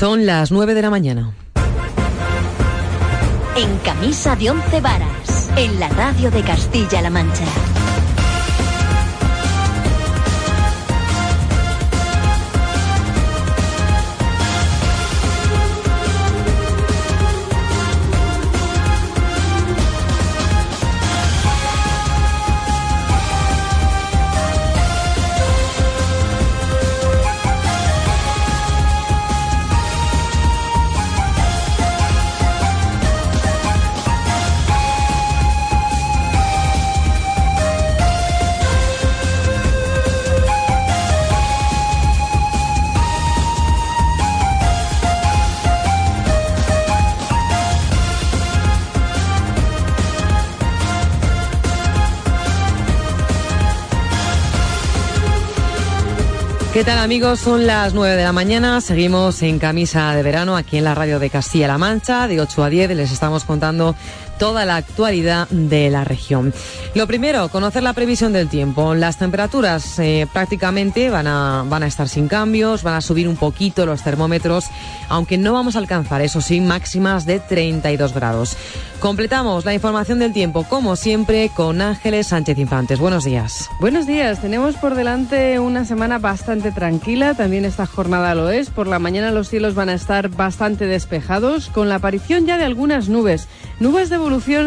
Son las 9 de la mañana. En camisa de once varas, en la radio de Castilla-La Mancha. ¿Qué tal amigos? Son las 9 de la mañana, seguimos en camisa de verano aquí en la radio de Castilla-La Mancha, de 8 a 10 les estamos contando toda la actualidad de la región. Lo primero, conocer la previsión del tiempo. Las temperaturas eh, prácticamente van a, van a estar sin cambios, van a subir un poquito los termómetros, aunque no vamos a alcanzar, eso sí, máximas de 32 grados. Completamos la información del tiempo, como siempre, con Ángeles Sánchez Infantes. Buenos días. Buenos días. Tenemos por delante una semana bastante tranquila. También esta jornada lo es. Por la mañana los cielos van a estar bastante despejados, con la aparición ya de algunas nubes. Nubes de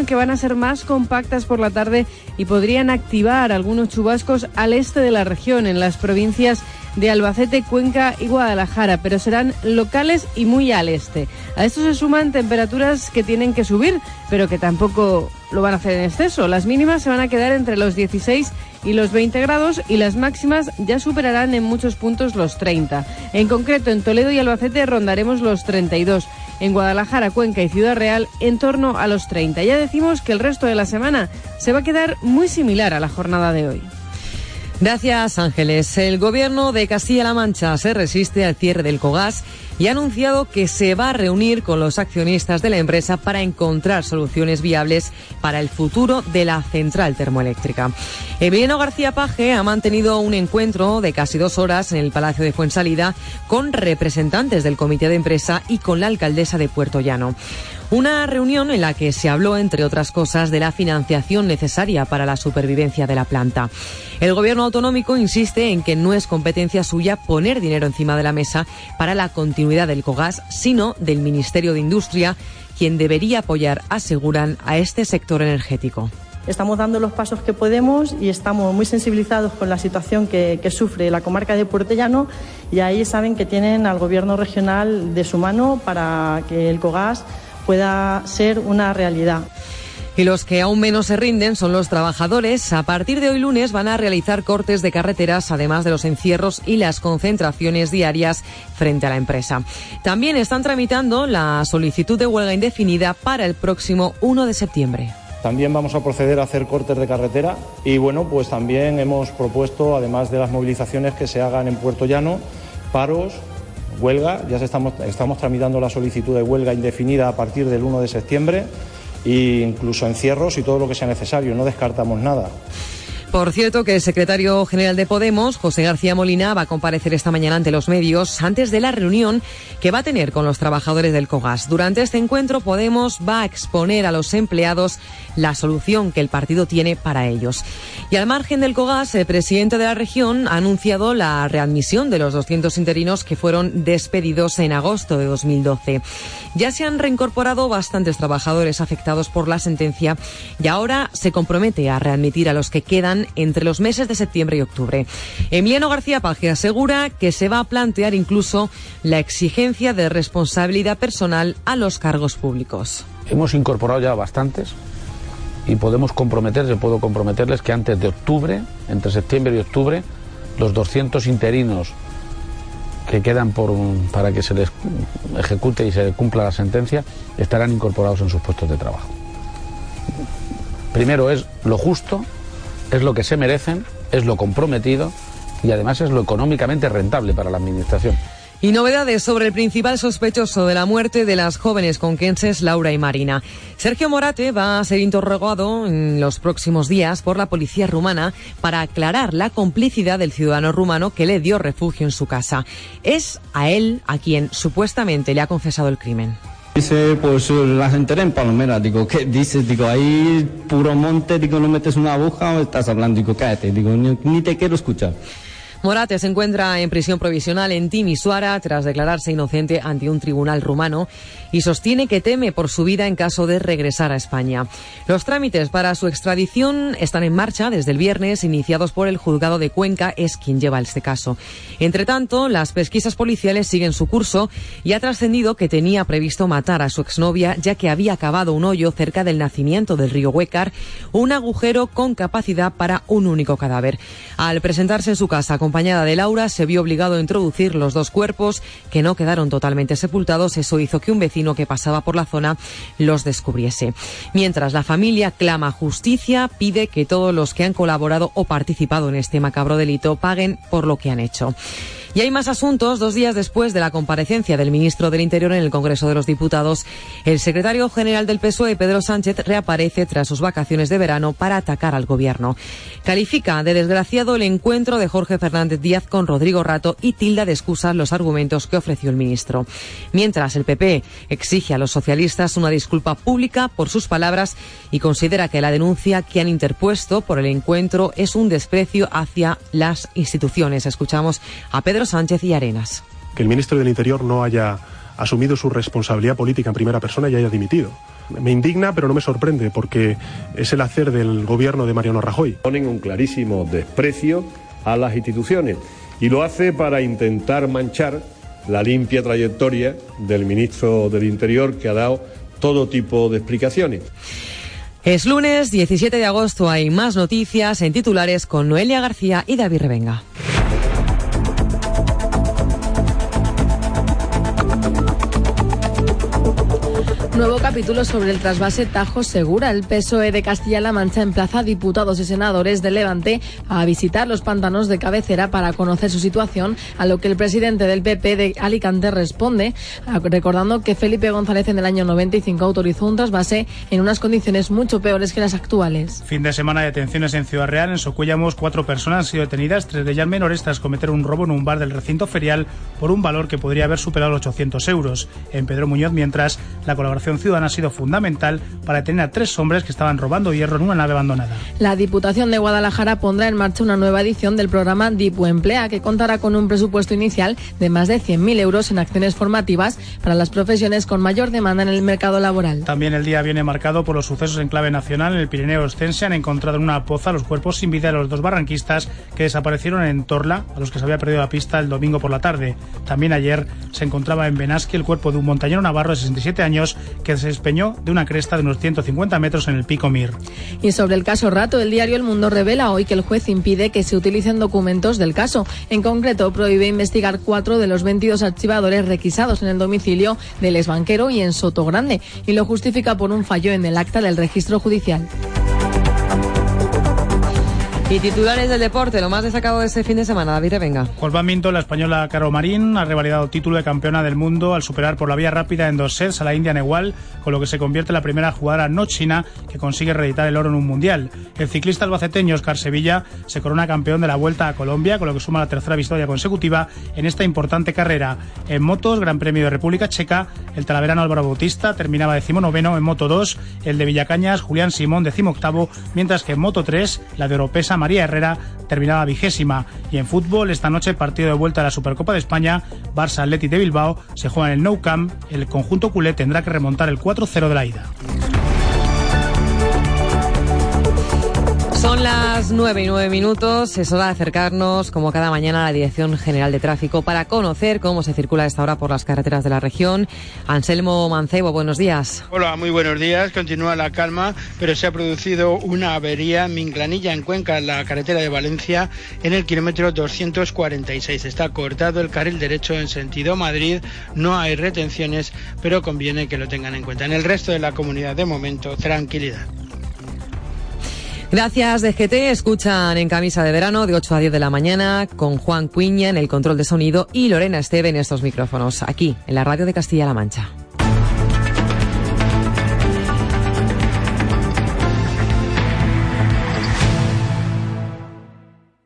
que van a ser más compactas por la tarde y podrían activar algunos chubascos al este de la región, en las provincias de Albacete, Cuenca y Guadalajara, pero serán locales y muy al este. A esto se suman temperaturas que tienen que subir, pero que tampoco lo van a hacer en exceso. Las mínimas se van a quedar entre los 16 y los 20 grados y las máximas ya superarán en muchos puntos los 30. En concreto, en Toledo y Albacete rondaremos los 32. En Guadalajara, Cuenca y Ciudad Real en torno a los 30. Ya decimos que el resto de la semana se va a quedar muy similar a la jornada de hoy. Gracias, Ángeles. El gobierno de Castilla-La Mancha se resiste al cierre del COGAS y ha anunciado que se va a reunir con los accionistas de la empresa para encontrar soluciones viables para el futuro de la central termoeléctrica. Emiliano García Paje ha mantenido un encuentro de casi dos horas en el Palacio de Fuensalida con representantes del comité de empresa y con la alcaldesa de Puerto Llano. Una reunión en la que se habló, entre otras cosas, de la financiación necesaria para la supervivencia de la planta. El gobierno autonómico insiste en que no es competencia suya poner dinero encima de la mesa para la continuidad del COGAS, sino del Ministerio de Industria, quien debería apoyar, aseguran, a este sector energético. Estamos dando los pasos que podemos y estamos muy sensibilizados con la situación que, sufre la comarca de Puertellano y ahí saben que tienen al gobierno regional de su mano para que el COGAS pueda ser una realidad. Y los que aún menos se rinden son los trabajadores. A partir de hoy lunes van a realizar cortes de carreteras, además de los encierros y las concentraciones diarias frente a la empresa. También están tramitando la solicitud de huelga indefinida para el próximo 1 de septiembre. También vamos a proceder a hacer cortes de carretera y bueno, pues también hemos propuesto, además de las movilizaciones que se hagan en Puerto Llano, paros, huelga, ya estamos, estamos tramitando la solicitud de huelga indefinida a partir del 1 de septiembre e incluso encierros y todo lo que sea necesario, no descartamos nada. Por cierto, que el secretario general de Podemos, José García Molina, va a comparecer esta mañana ante los medios antes de la reunión que va a tener con los trabajadores del COGAS. Durante este encuentro, Podemos va a exponer a los empleados la solución que el partido tiene para ellos. Y al margen del COGAS, el presidente de la región ha anunciado la readmisión de los 200 interinos que fueron despedidos en agosto de 2012. Ya se han reincorporado bastantes trabajadores afectados por la sentencia y ahora se compromete a readmitir a los que quedan entre los meses de septiembre y octubre. Emiliano García Paje asegura que se va a plantear incluso la exigencia de responsabilidad personal a los cargos públicos. Hemos incorporado ya bastantes y podemos comprometerles, puedo comprometerles que antes de octubre, entre septiembre y octubre, los 200 interinos que quedan por para que se les ejecute y se cumpla la sentencia estarán incorporados en sus puestos de trabajo. Primero es lo justo es lo que se merecen, es lo comprometido y además es lo económicamente rentable para la Administración. Y novedades sobre el principal sospechoso de la muerte de las jóvenes conquenses Laura y Marina. Sergio Morate va a ser interrogado en los próximos días por la policía rumana para aclarar la complicidad del ciudadano rumano que le dio refugio en su casa. Es a él a quien supuestamente le ha confesado el crimen. Dice, pues las enteré en Palomera. Digo, ¿qué dices? Digo, ahí puro monte, digo, no metes una aguja o estás hablando. Digo, cállate, digo, ni te quiero escuchar. Morate se encuentra en prisión provisional en Timisoara tras declararse inocente ante un tribunal rumano y sostiene que teme por su vida en caso de regresar a España. Los trámites para su extradición están en marcha desde el viernes, iniciados por el juzgado de Cuenca, es quien lleva este caso. Entre tanto, las pesquisas policiales siguen su curso y ha trascendido que tenía previsto matar a su exnovia ya que había cavado un hoyo cerca del nacimiento del río Huécar, un agujero con capacidad para un único cadáver. Al presentarse en su casa con acompañada de Laura, se vio obligado a introducir los dos cuerpos que no quedaron totalmente sepultados. Eso hizo que un vecino que pasaba por la zona los descubriese. Mientras la familia clama justicia, pide que todos los que han colaborado o participado en este macabro delito paguen por lo que han hecho. Y hay más asuntos. Dos días después de la comparecencia del ministro del Interior en el Congreso de los Diputados, el secretario general del PSOE, Pedro Sánchez, reaparece tras sus vacaciones de verano para atacar al gobierno. Califica de desgraciado el encuentro de Jorge Fernández Díaz con Rodrigo Rato y tilda de excusas los argumentos que ofreció el ministro. Mientras el PP exige a los socialistas una disculpa pública por sus palabras y considera que la denuncia que han interpuesto por el encuentro es un desprecio hacia las instituciones. Escuchamos a Pedro Sánchez y Arenas. Que el ministro del Interior no haya asumido su responsabilidad política en primera persona y haya dimitido. Me indigna, pero no me sorprende, porque es el hacer del gobierno de Mariano Rajoy. Ponen un clarísimo desprecio a las instituciones y lo hace para intentar manchar la limpia trayectoria del ministro del Interior que ha dado todo tipo de explicaciones. Es lunes 17 de agosto, hay más noticias en titulares con Noelia García y David Revenga. Nuevo capítulo sobre el trasvase Tajo Segura. El PSOE de Castilla-La Mancha emplaza a diputados y senadores de Levante a visitar los pantanos de cabecera para conocer su situación, a lo que el presidente del PP de Alicante responde, recordando que Felipe González en el año 95 autorizó un trasvase en unas condiciones mucho peores que las actuales. Fin de semana de detenciones en Ciudad Real. En Socuellamos, cuatro personas han sido detenidas, tres de ellas menores, tras cometer un robo en un bar del recinto ferial por un valor que podría haber superado los 800 euros. En Pedro Muñoz, mientras la colaboración ciudadana ha sido fundamental para detener a tres hombres que estaban robando hierro en una nave abandonada. La Diputación de Guadalajara pondrá en marcha una nueva edición del programa DIPU Emplea, que contará con un presupuesto inicial de más de 100.000 euros en acciones formativas para las profesiones con mayor demanda en el mercado laboral. También el día viene marcado por los sucesos en clave nacional. En el Pirineo Ostense han encontrado en una poza los cuerpos sin vida de los dos barranquistas que desaparecieron en Torla, a los que se había perdido la pista el domingo por la tarde. También ayer se encontraba en Benasque el cuerpo de un montañero navarro de 67 años que se despeñó de una cresta de unos 150 metros en el pico Mir. Y sobre el caso Rato, el diario El Mundo revela hoy que el juez impide que se utilicen documentos del caso. En concreto, prohíbe investigar cuatro de los 22 archivadores requisados en el domicilio del exbanquero y en Soto Grande, y lo justifica por un fallo en el acta del registro judicial. Y titulares del deporte, lo más destacado de este fin de semana, David venga. Minto, la española Caro Marín, ha revalidado título de campeona del mundo al superar por la vía rápida en dos sets a la India Igual, con lo que se convierte en la primera jugadora no china que consigue reeditar el oro en un mundial. El ciclista albaceteño Oscar Sevilla se corona campeón de la Vuelta a Colombia, con lo que suma la tercera victoria consecutiva en esta importante carrera. En motos, Gran Premio de República Checa, el talaverano Álvaro Bautista terminaba decimonoveno, en Moto 2, el de Villacañas, Julián Simón decimoctavo, mientras que en Moto 3, la de María Herrera terminaba vigésima. Y en fútbol, esta noche partido de vuelta a la Supercopa de España, Barça Atleti de Bilbao se juega en el Nou Camp. El conjunto culé tendrá que remontar el 4-0 de la ida. Las nueve y nueve minutos. Es hora de acercarnos, como cada mañana, a la Dirección General de Tráfico para conocer cómo se circula esta hora por las carreteras de la región. Anselmo Mancebo, buenos días. Hola, muy buenos días. Continúa la calma, pero se ha producido una avería en Minglanilla, en Cuenca, en la carretera de Valencia, en el kilómetro 246. Está cortado el carril derecho en sentido Madrid. No hay retenciones, pero conviene que lo tengan en cuenta. En el resto de la comunidad, de momento, tranquilidad. Gracias, DGT. Escuchan en camisa de verano de 8 a 10 de la mañana con Juan Cuiña en el control de sonido y Lorena Esteve en estos micrófonos, aquí en la radio de Castilla-La Mancha.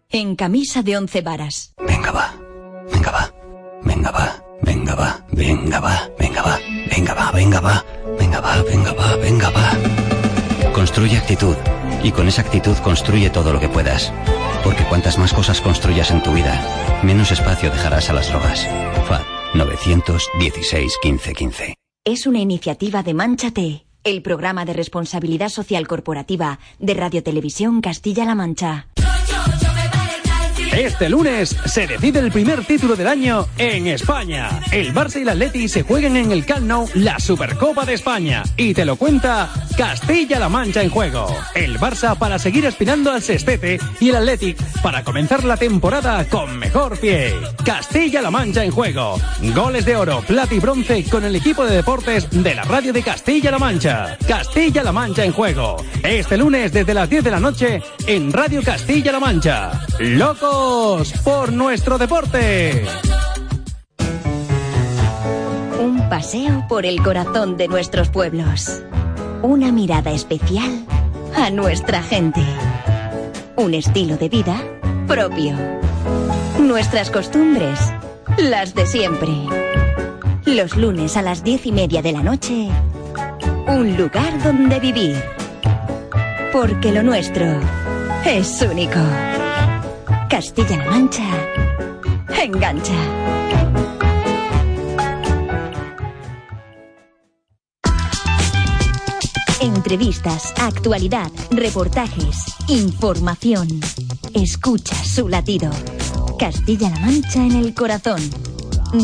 En camisa de once varas. Venga, va. Venga, va. Venga, va. Venga, va. Venga, va. Venga, va. Venga, va. Venga, va. Venga, va. Venga, va. Venga, va. Construye actitud. Y con esa actitud construye todo lo que puedas. Porque cuantas más cosas construyas en tu vida, menos espacio dejarás a las drogas. FAD 916 15 15. Es una iniciativa de Manchate, el programa de responsabilidad social corporativa de Radio Televisión Castilla-La Mancha. Este lunes se decide el primer título del año en España. El Barça y el Atleti se juegan en el Camp la Supercopa de España y te lo cuenta Castilla-La Mancha en juego. El Barça para seguir aspirando al sextete y el Athletic para comenzar la temporada con mejor pie. Castilla-La Mancha en juego. Goles de oro, plata y bronce con el equipo de deportes de la radio de Castilla-La Mancha. Castilla-La Mancha en juego. Este lunes desde las 10 de la noche en Radio Castilla-La Mancha. ¡Loco! Por nuestro deporte. Un paseo por el corazón de nuestros pueblos. Una mirada especial a nuestra gente. Un estilo de vida propio. Nuestras costumbres, las de siempre. Los lunes a las diez y media de la noche, un lugar donde vivir. Porque lo nuestro es único. Castilla-La Mancha. Engancha. Entrevistas, actualidad, reportajes, información. Escucha su latido. Castilla-La Mancha en el corazón.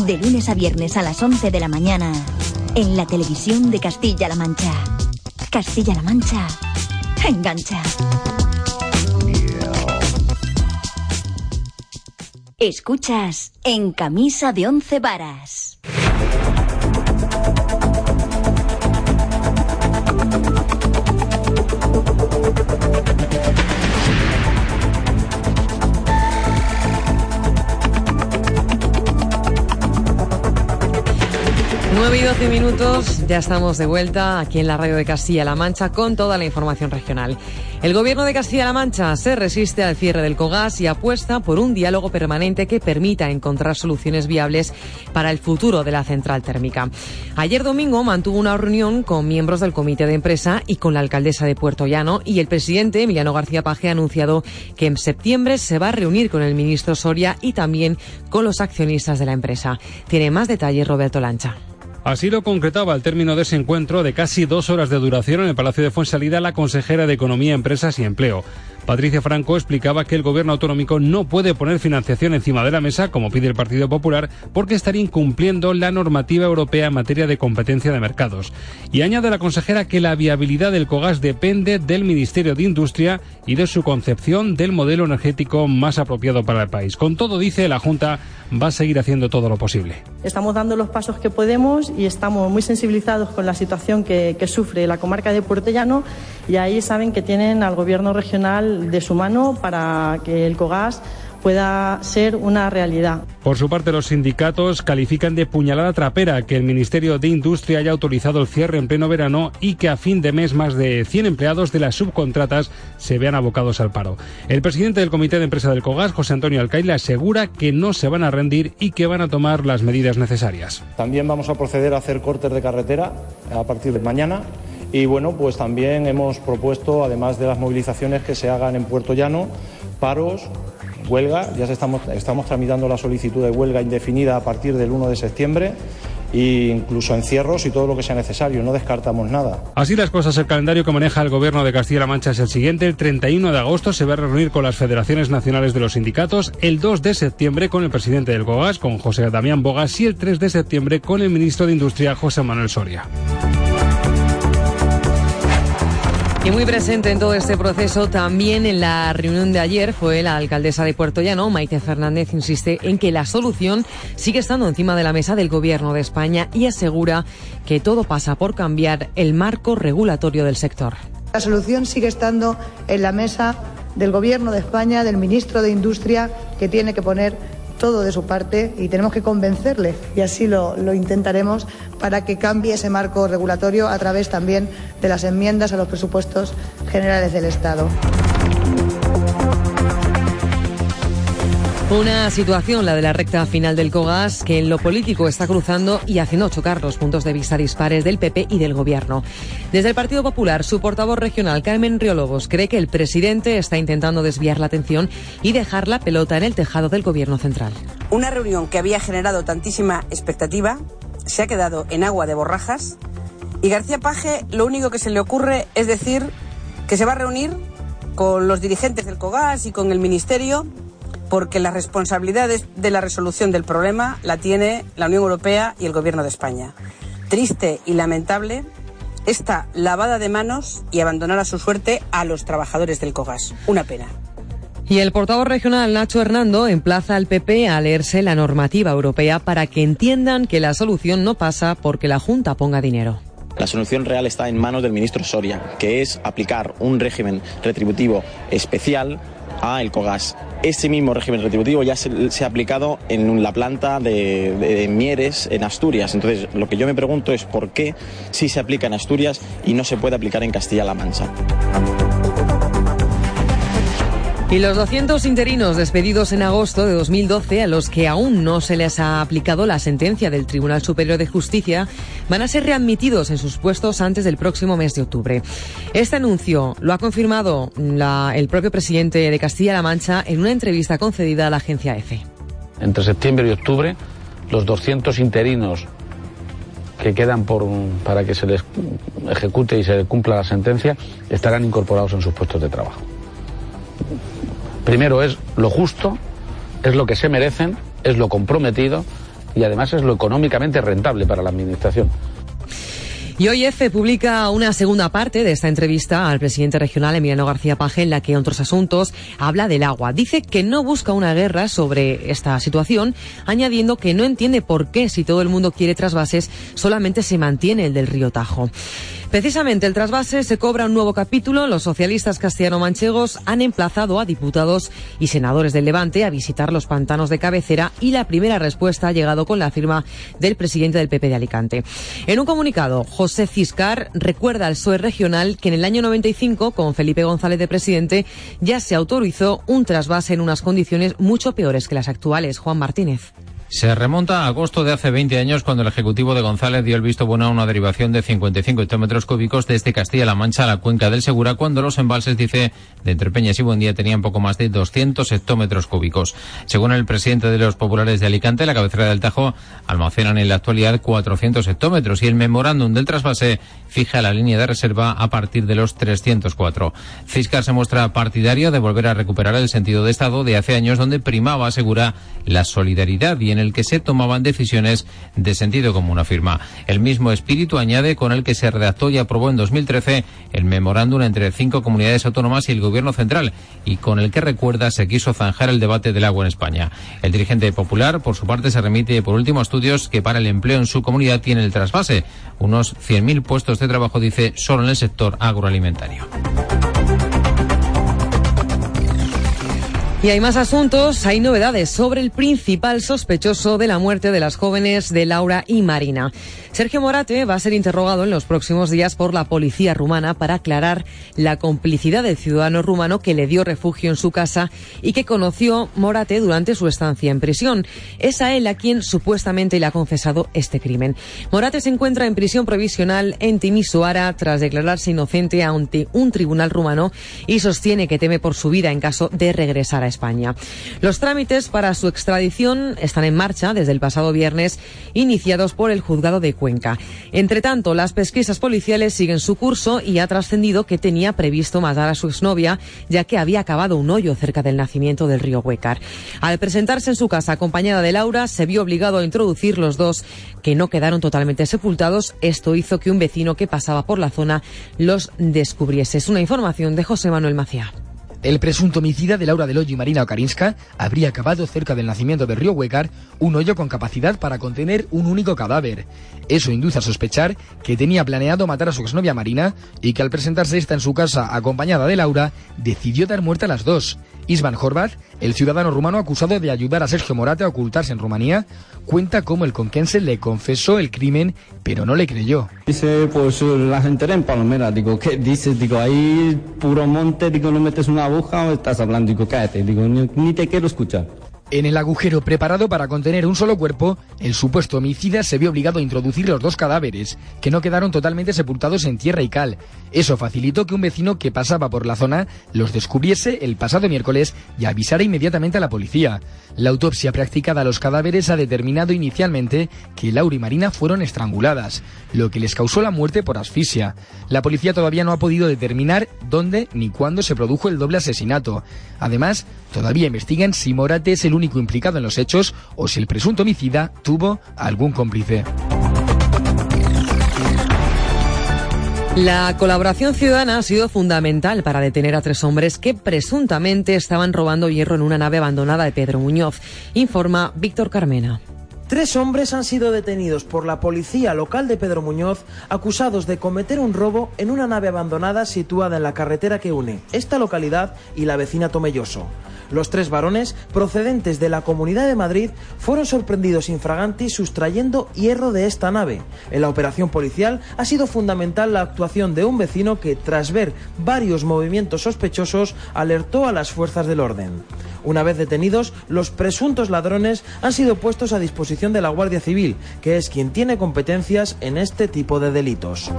De lunes a viernes a las 11 de la mañana. En la televisión de Castilla-La Mancha. Castilla-La Mancha. Engancha. Escuchas en camisa de once varas. Nueve y doce minutos, ya estamos de vuelta aquí en la radio de Castilla-La Mancha con toda la información regional. El gobierno de Castilla-La Mancha se resiste al cierre del COGAS y apuesta por un diálogo permanente que permita encontrar soluciones viables para el futuro de la central térmica. Ayer domingo mantuvo una reunión con miembros del comité de empresa y con la alcaldesa de Puerto Llano y el presidente Emiliano García Paje ha anunciado que en septiembre se va a reunir con el ministro Soria y también con los accionistas de la empresa. Tiene más detalles Roberto Lancha. Así lo concretaba al término de ese encuentro de casi dos horas de duración en el Palacio de Fuensalida la consejera de Economía, Empresas y Empleo. Patricia Franco explicaba que el gobierno autonómico no puede poner financiación encima de la mesa, como pide el Partido Popular, porque estaría incumpliendo la normativa europea en materia de competencia de mercados. Y añade la consejera que la viabilidad del COGAS depende del Ministerio de Industria y de su concepción del modelo energético más apropiado para el país. Con todo, dice, la Junta va a seguir haciendo todo lo posible. Estamos dando los pasos que podemos y estamos muy sensibilizados con la situación que, sufre la comarca de Puerto Llano y ahí saben que tienen al gobierno regional de su mano para que el COGAS pueda ser una realidad. Por su parte, los sindicatos califican de puñalada trapera que el Ministerio de Industria haya autorizado el cierre en pleno verano y que a fin de mes más de 100 empleados de las subcontratas se vean abocados al paro. El presidente del Comité de Empresa del COGAS, José Antonio Alcaide, asegura que no se van a rendir y que van a tomar las medidas necesarias. También vamos a proceder a hacer cortes de carretera a partir de mañana. Y bueno, pues también hemos propuesto, además de las movilizaciones que se hagan en Puerto Llano, paros, huelga. Ya estamos, tramitando la solicitud de huelga indefinida a partir del 1 de septiembre e incluso encierros y todo lo que sea necesario. No descartamos nada. Así las cosas, el calendario que maneja el gobierno de Castilla-La Mancha es el siguiente. El 31 de agosto se va a reunir con las federaciones nacionales de los sindicatos. El 2 de septiembre con el presidente del COGAS, con José Damián Bogas. Y el 3 de septiembre con el ministro de Industria, José Manuel Soria. Y muy presente en todo este proceso, también en la reunión de ayer, fue la alcaldesa de Puerto Llano, Maite Fernández, insiste en que la solución sigue estando encima de la mesa del Gobierno de España y asegura que todo pasa por cambiar el marco regulatorio del sector. La solución sigue estando en la mesa del Gobierno de España, del ministro de Industria, que tiene que poner todo de su parte y tenemos que convencerle, y así lo, lo, intentaremos, para que cambie ese marco regulatorio a través también de las enmiendas a los presupuestos generales del Estado. Una situación, la de la recta final del COGAS, que en lo político está cruzando y haciendo chocar los puntos de vista dispares del PP y del Gobierno. Desde el Partido Popular, su portavoz regional, Carmen Riolobos, cree que el presidente está intentando desviar la atención y dejar la pelota en el tejado del Gobierno central. Una reunión que había generado tantísima expectativa se ha quedado en agua de borrajas y García Paje lo único que se le ocurre es decir que se va a reunir con los dirigentes del COGAS y con el Ministerio porque la responsabilidad de la resolución del problema la tiene la Unión Europea y el Gobierno de España. Triste y lamentable esta lavada de manos y abandonar a su suerte a los trabajadores del COGAS. Una pena. Y el portavoz regional Nacho Hernando emplaza al PP a leerse la normativa europea para que entiendan que la solución no pasa porque la Junta ponga dinero. La solución real está en manos del ministro Soria, que es aplicar un régimen retributivo especial a el COGAS. Ese mismo régimen retributivo ya se, ha aplicado en la planta de, Mieres en Asturias. Entonces, lo que yo me pregunto es por qué sí se aplica en Asturias y no se puede aplicar en Castilla-La Mancha. Y los 200 interinos despedidos en agosto de 2012, a los que aún no se les ha aplicado la sentencia del Tribunal Superior de Justicia, van a ser readmitidos en sus puestos antes del próximo mes de octubre. Este anuncio lo ha confirmado el propio presidente de Castilla-La Mancha en una entrevista concedida a la agencia EFE. Entre septiembre y octubre, los 200 interinos que quedan por, para que se les ejecute y se cumpla la sentencia estarán incorporados en sus puestos de trabajo. Primero es lo justo, es lo que se merecen, es lo comprometido y además es lo económicamente rentable para la Administración. Y hoy EFE publica una segunda parte de esta entrevista al presidente regional Emiliano García Paje, en la que, en otros asuntos, habla del agua. Dice que no busca una guerra sobre esta situación, añadiendo que no entiende por qué, si todo el mundo quiere trasvases, solamente se mantiene el del río Tajo. Precisamente el trasvase se cobra un nuevo capítulo. Los socialistas castellano-manchegos han emplazado a diputados y senadores del Levante a visitar los pantanos de cabecera y la primera respuesta ha llegado con la firma del presidente del PP de Alicante. En un comunicado, José Ciscar recuerda al PSOE regional que en el año 95, con Felipe González de presidente, ya se autorizó un trasvase en unas condiciones mucho peores que las actuales. Juan Martínez. Se remonta a agosto de hace 20 años cuando el Ejecutivo de González dio el visto bueno a una derivación de 55 hectómetros cúbicos desde Castilla-La Mancha a la cuenca del Segura cuando los embalses, dice, de Entre Peñas y Buendía tenían poco más de 200 hectómetros cúbicos. Según el presidente de los populares de Alicante, la cabecera del Tajo almacenan en la actualidad 400 hectómetros y el memorándum del trasvase fija la línea de reserva a partir de los 304. Fiscar se muestra partidario de volver a recuperar el sentido de Estado de hace años donde primaba, asegura, la solidaridad y en que se tomaban decisiones de sentido común, afirma. El mismo espíritu añade con el que se redactó y aprobó en 2013 el memorándum entre cinco comunidades autónomas y el gobierno central y con el que recuerda se quiso zanjar el debate del agua en España. El dirigente popular, por su parte, se remite por último a estudios que para el empleo en su comunidad tiene el trasvase. Unos 100.000 puestos de trabajo, dice, solo en el sector agroalimentario. Y hay más asuntos, hay novedades sobre el principal sospechoso de la muerte de las jóvenes de Laura y Marina. Sergio Morate va a ser interrogado en los próximos días por la policía rumana para aclarar la complicidad del ciudadano rumano que le dio refugio en su casa y que conoció Morate durante su estancia en prisión. Es a él a quien supuestamente le ha confesado este crimen. Morate se encuentra en prisión provisional en Timisoara tras declararse inocente ante un tribunal rumano y sostiene que teme por su vida en caso de regresar a España. Los trámites para su extradición están en marcha desde el pasado viernes, iniciados por el juzgado de Entre tanto, las pesquisas policiales siguen su curso y ha trascendido que tenía previsto matar a su exnovia, ya que había acabado un hoyo cerca del nacimiento del río Huecar. Al presentarse en su casa acompañada de Laura, se vio obligado a introducir los dos, que no quedaron totalmente sepultados. Esto hizo que un vecino que pasaba por la zona los descubriese. Es una información de José Manuel Macía. El presunto homicida de Laura Deloyo y Marina Okarinska habría acabado cerca del nacimiento del río Huecar un hoyo con capacidad para contener un único cadáver. Eso induce a sospechar que tenía planeado matar a su exnovia Marina y que al presentarse esta en su casa acompañada de Laura, decidió dar muerte a las dos. Isvan Horvat, el ciudadano rumano acusado de ayudar a Sergio Morate a ocultarse en Rumanía, cuenta cómo el conquense le confesó el crimen, pero no le creyó. Dice, pues la enteré en Palomera, digo, ¿qué dices? Digo, ahí puro monte, digo, no metes una aguja o estás hablando, digo, cállate, digo, ni, ni te quiero escuchar. En el agujero preparado para contener un solo cuerpo, el supuesto homicida se vio obligado a introducir los dos cadáveres, que no quedaron totalmente sepultados en tierra y cal. Eso facilitó que un vecino que pasaba por la zona los descubriese el pasado miércoles y avisara inmediatamente a la policía. La autopsia practicada a los cadáveres ha determinado inicialmente que Laura y Marina fueron estranguladas, lo que les causó la muerte por asfixia. La policía todavía no ha podido determinar dónde ni cuándo se produjo el doble asesinato. Además, todavía investigan si Morate es el único implicado en los hechos o si el presunto homicida tuvo algún cómplice. La colaboración ciudadana ha sido fundamental para detener a tres hombres que presuntamente estaban robando hierro en una nave abandonada de Pedro Muñoz, informa Víctor Carmena. Tres hombres han sido detenidos por la policía local de Pedro Muñoz acusados de cometer un robo en una nave abandonada situada en la carretera que une esta localidad y la vecina Tomelloso. Los tres varones, procedentes de la Comunidad de Madrid, fueron sorprendidos infraganti sustrayendo hierro de esta nave. En la operación policial ha sido fundamental la actuación de un vecino que, tras ver varios movimientos sospechosos, alertó a las fuerzas del orden. Una vez detenidos, los presuntos ladrones han sido puestos a disposición de la Guardia Civil, que es quien tiene competencias en este tipo de delitos.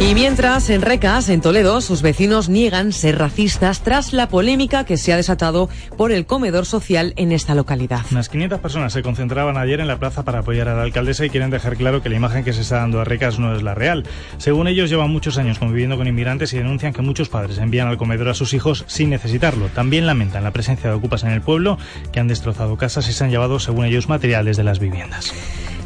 Y mientras, en Recas, en Toledo, sus vecinos niegan ser racistas tras la polémica que se ha desatado por el comedor social en esta localidad. Unas 500 personas se concentraban ayer en la plaza para apoyar a la alcaldesa y quieren dejar claro que la imagen que se está dando a Recas no es la real. Según ellos, llevan muchos años conviviendo con inmigrantes y denuncian que muchos padres envían al comedor a sus hijos sin necesitarlo. También lamentan la presencia de ocupas en el pueblo que han destrozado casas y se han llevado, según ellos, materiales de las viviendas.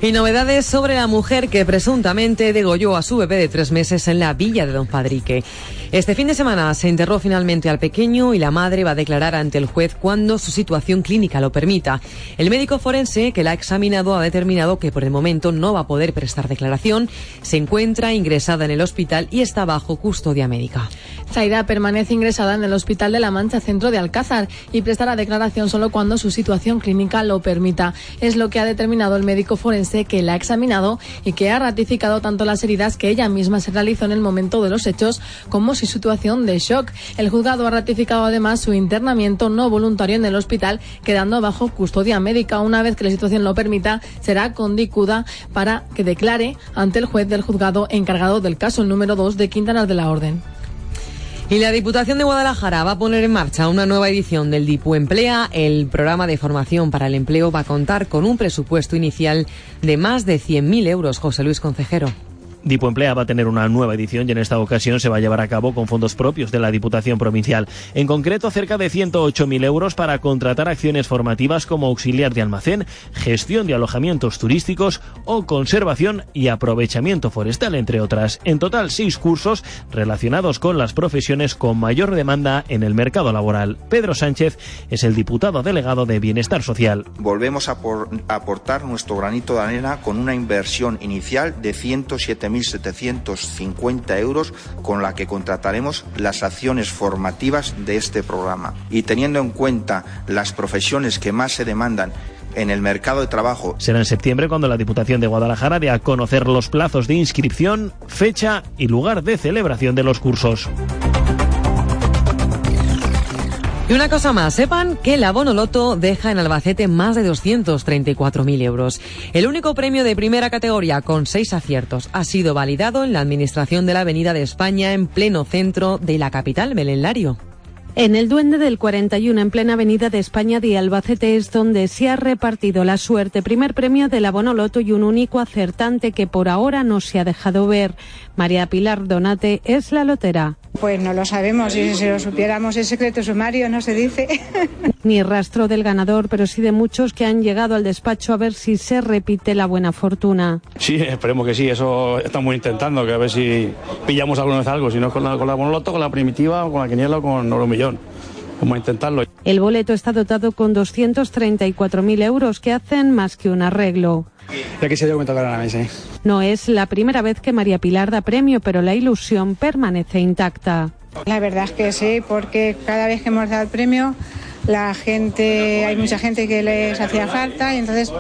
Y novedades sobre la mujer que presuntamente degolló a su bebé de tres meses en la villa de Don Padrique. Este fin de semana se enterró finalmente al pequeño y la madre va a declarar ante el juez cuando su situación clínica lo permita. El médico forense que la ha examinado ha determinado que por el momento no va a poder prestar declaración, se encuentra ingresada en el hospital y está bajo custodia médica. Zaida permanece ingresada en el Hospital de la Mancha Centro de Alcázar y prestará declaración solo cuando su situación clínica lo permita. Es lo que ha determinado el médico forense que la ha examinado y que ha ratificado tanto las heridas que ella misma se realizó en el momento de los hechos como situación de shock. El juzgado ha ratificado además su internamiento no voluntario en el hospital, quedando bajo custodia médica. Una vez que la situación lo permita, será condicuda para que declare ante el juez del juzgado encargado del caso número 2 de Quintanar de la Orden. Y la Diputación de Guadalajara va a poner en marcha una nueva edición del DIPU Emplea. El programa de formación para el empleo va a contar con un presupuesto inicial de más de 100.000 euros. José Luis Concejero. Dipo Emplea va a tener una nueva edición y en esta ocasión se va a llevar a cabo con fondos propios de la Diputación Provincial. En concreto, cerca de 108.000 euros para contratar acciones formativas como auxiliar de almacén, gestión de alojamientos turísticos o conservación y aprovechamiento forestal, entre otras. En total, seis cursos relacionados con las profesiones con mayor demanda en el mercado laboral. Pedro Sánchez es el diputado delegado de Bienestar Social. Volvemos a aportar nuestro granito de arena con una inversión inicial de 107 1.750 euros con la que contrataremos las acciones formativas de este programa. Y teniendo en cuenta las profesiones que más se demandan en el mercado de trabajo. Será en septiembre cuando la Diputación de Guadalajara dé a conocer los plazos de inscripción, fecha y lugar de celebración de los cursos. Y una cosa más, sepan que el abono loto deja en Albacete más de 234.000 euros. El único premio de primera categoría con seis aciertos ha sido validado en la administración de la Avenida de España en pleno centro de la capital, Belén Lario. En el Duende del 41, en plena avenida de España de Albacete, es donde se ha repartido la suerte. Primer premio del abono loto y un único acertante que por ahora no se ha dejado ver. María Pilar Donate es la lotera. Pues no lo sabemos y si lo supiéramos es secreto sumario, no se dice. Ni rastro del ganador, pero sí de muchos que han llegado al despacho a ver si se repite la buena fortuna. Sí, esperemos que sí, eso estamos intentando, que a ver si pillamos alguna vez algo, si no es con la, con la Bonoloto, con la primitiva, con la quiniela o con Euromillón. Vamos a intentarlo. El boleto está dotado con 234.000 euros que hacen más que un arreglo. Ya que se dio cuenta la mesa. No es la primera vez que María Pilar da premio, pero la ilusión permanece intacta. La verdad es que sí, porque cada vez que hemos dado el premio, la gente, hay mucha gente que les hacía falta y entonces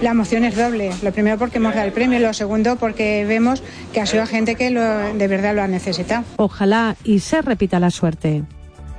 la emoción es doble. Lo primero porque hemos dado el premio, lo segundo porque vemos que ha sido gente que lo, de verdad lo ha necesitado. Ojalá y se repita la suerte.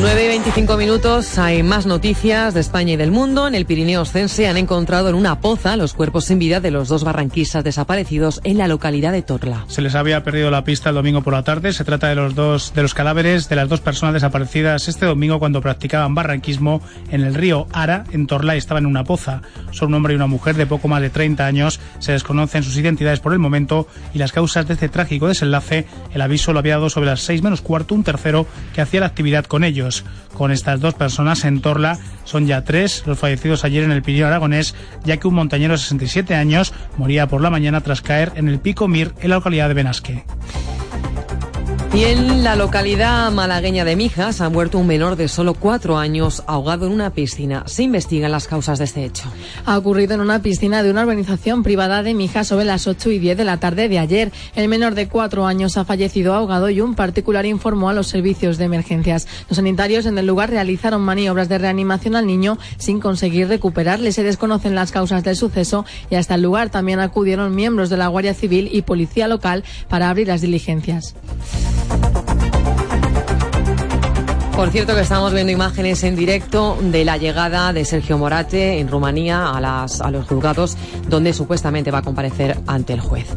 9 y 25 minutos, hay más noticias de España y del mundo. En el Pirineo Ostense han encontrado en una poza los cuerpos sin vida de los dos barranquistas desaparecidos en la localidad de Torla. Se les había perdido la pista el domingo por la tarde. Se trata de los dos de los cadáveres de las dos personas desaparecidas este domingo cuando practicaban barranquismo en el río Ara, en Torla, y estaban en una poza. Son un hombre y una mujer de poco más de 30 años. Se desconocen sus identidades por el momento y las causas de este trágico desenlace. El aviso lo había dado sobre las 6 menos cuarto un tercero que hacía la actividad con ellos. Con estas dos personas en Torla son ya tres los fallecidos ayer en el Pirineo Aragonés, ya que un montañero de 67 años moría por la mañana tras caer en el Pico Mir en la localidad de Benasque. Y en la localidad malagueña de Mijas ha muerto un menor de solo cuatro años ahogado en una piscina. Se investigan las causas de este hecho. Ha ocurrido en una piscina de una organización privada de Mijas sobre las 8 y 10 de la tarde de ayer. El menor de cuatro años ha fallecido ahogado y un particular informó a los servicios de emergencias. Los sanitarios en el lugar realizaron maniobras de reanimación al niño sin conseguir recuperarle. Se desconocen las causas del suceso y hasta el lugar también acudieron miembros de la Guardia Civil y Policía Local para abrir las diligencias. Thank you. Por cierto que estamos viendo imágenes en directo de la llegada de Sergio Morate en Rumanía a, las, a los juzgados donde supuestamente va a comparecer ante el juez.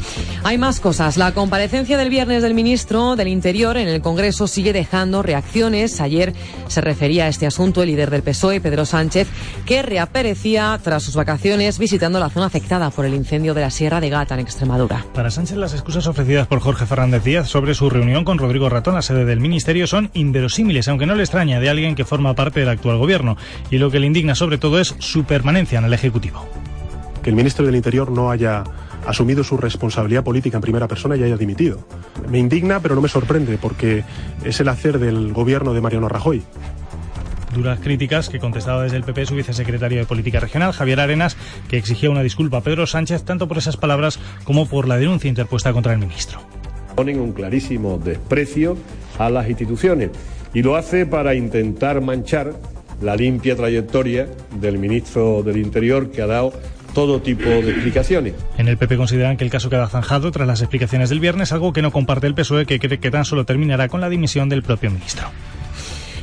Hay más cosas. La comparecencia del viernes del ministro del Interior en el Congreso sigue dejando reacciones. Ayer se refería a este asunto el líder del PSOE, Pedro Sánchez, que reaparecía tras sus vacaciones visitando la zona afectada por el incendio de la Sierra de Gata en Extremadura. Para Sánchez las excusas ofrecidas por Jorge Fernández Díaz sobre su reunión con Rodrigo Ratón, la sede del ministerio, son inverosímiles, aunque no le extraña de alguien que forma parte del actual gobierno. Y lo que le indigna sobre todo es su permanencia en el Ejecutivo. Que el ministro del Interior no haya asumido su responsabilidad política en primera persona y haya dimitido. Me indigna, pero no me sorprende, porque es el hacer del gobierno de Mariano Rajoy. Duras críticas que contestaba desde el PP su vicesecretario de Política Regional, Javier Arenas, que exigía una disculpa a Pedro Sánchez tanto por esas palabras como por la denuncia interpuesta contra el ministro. Ponen un clarísimo desprecio a las instituciones y lo hace para intentar manchar la limpia trayectoria del ministro del Interior que ha dado todo tipo de explicaciones. En el PP consideran que el caso queda zanjado tras las explicaciones del viernes, algo que no comparte el PSOE, que cree que tan solo terminará con la dimisión del propio ministro.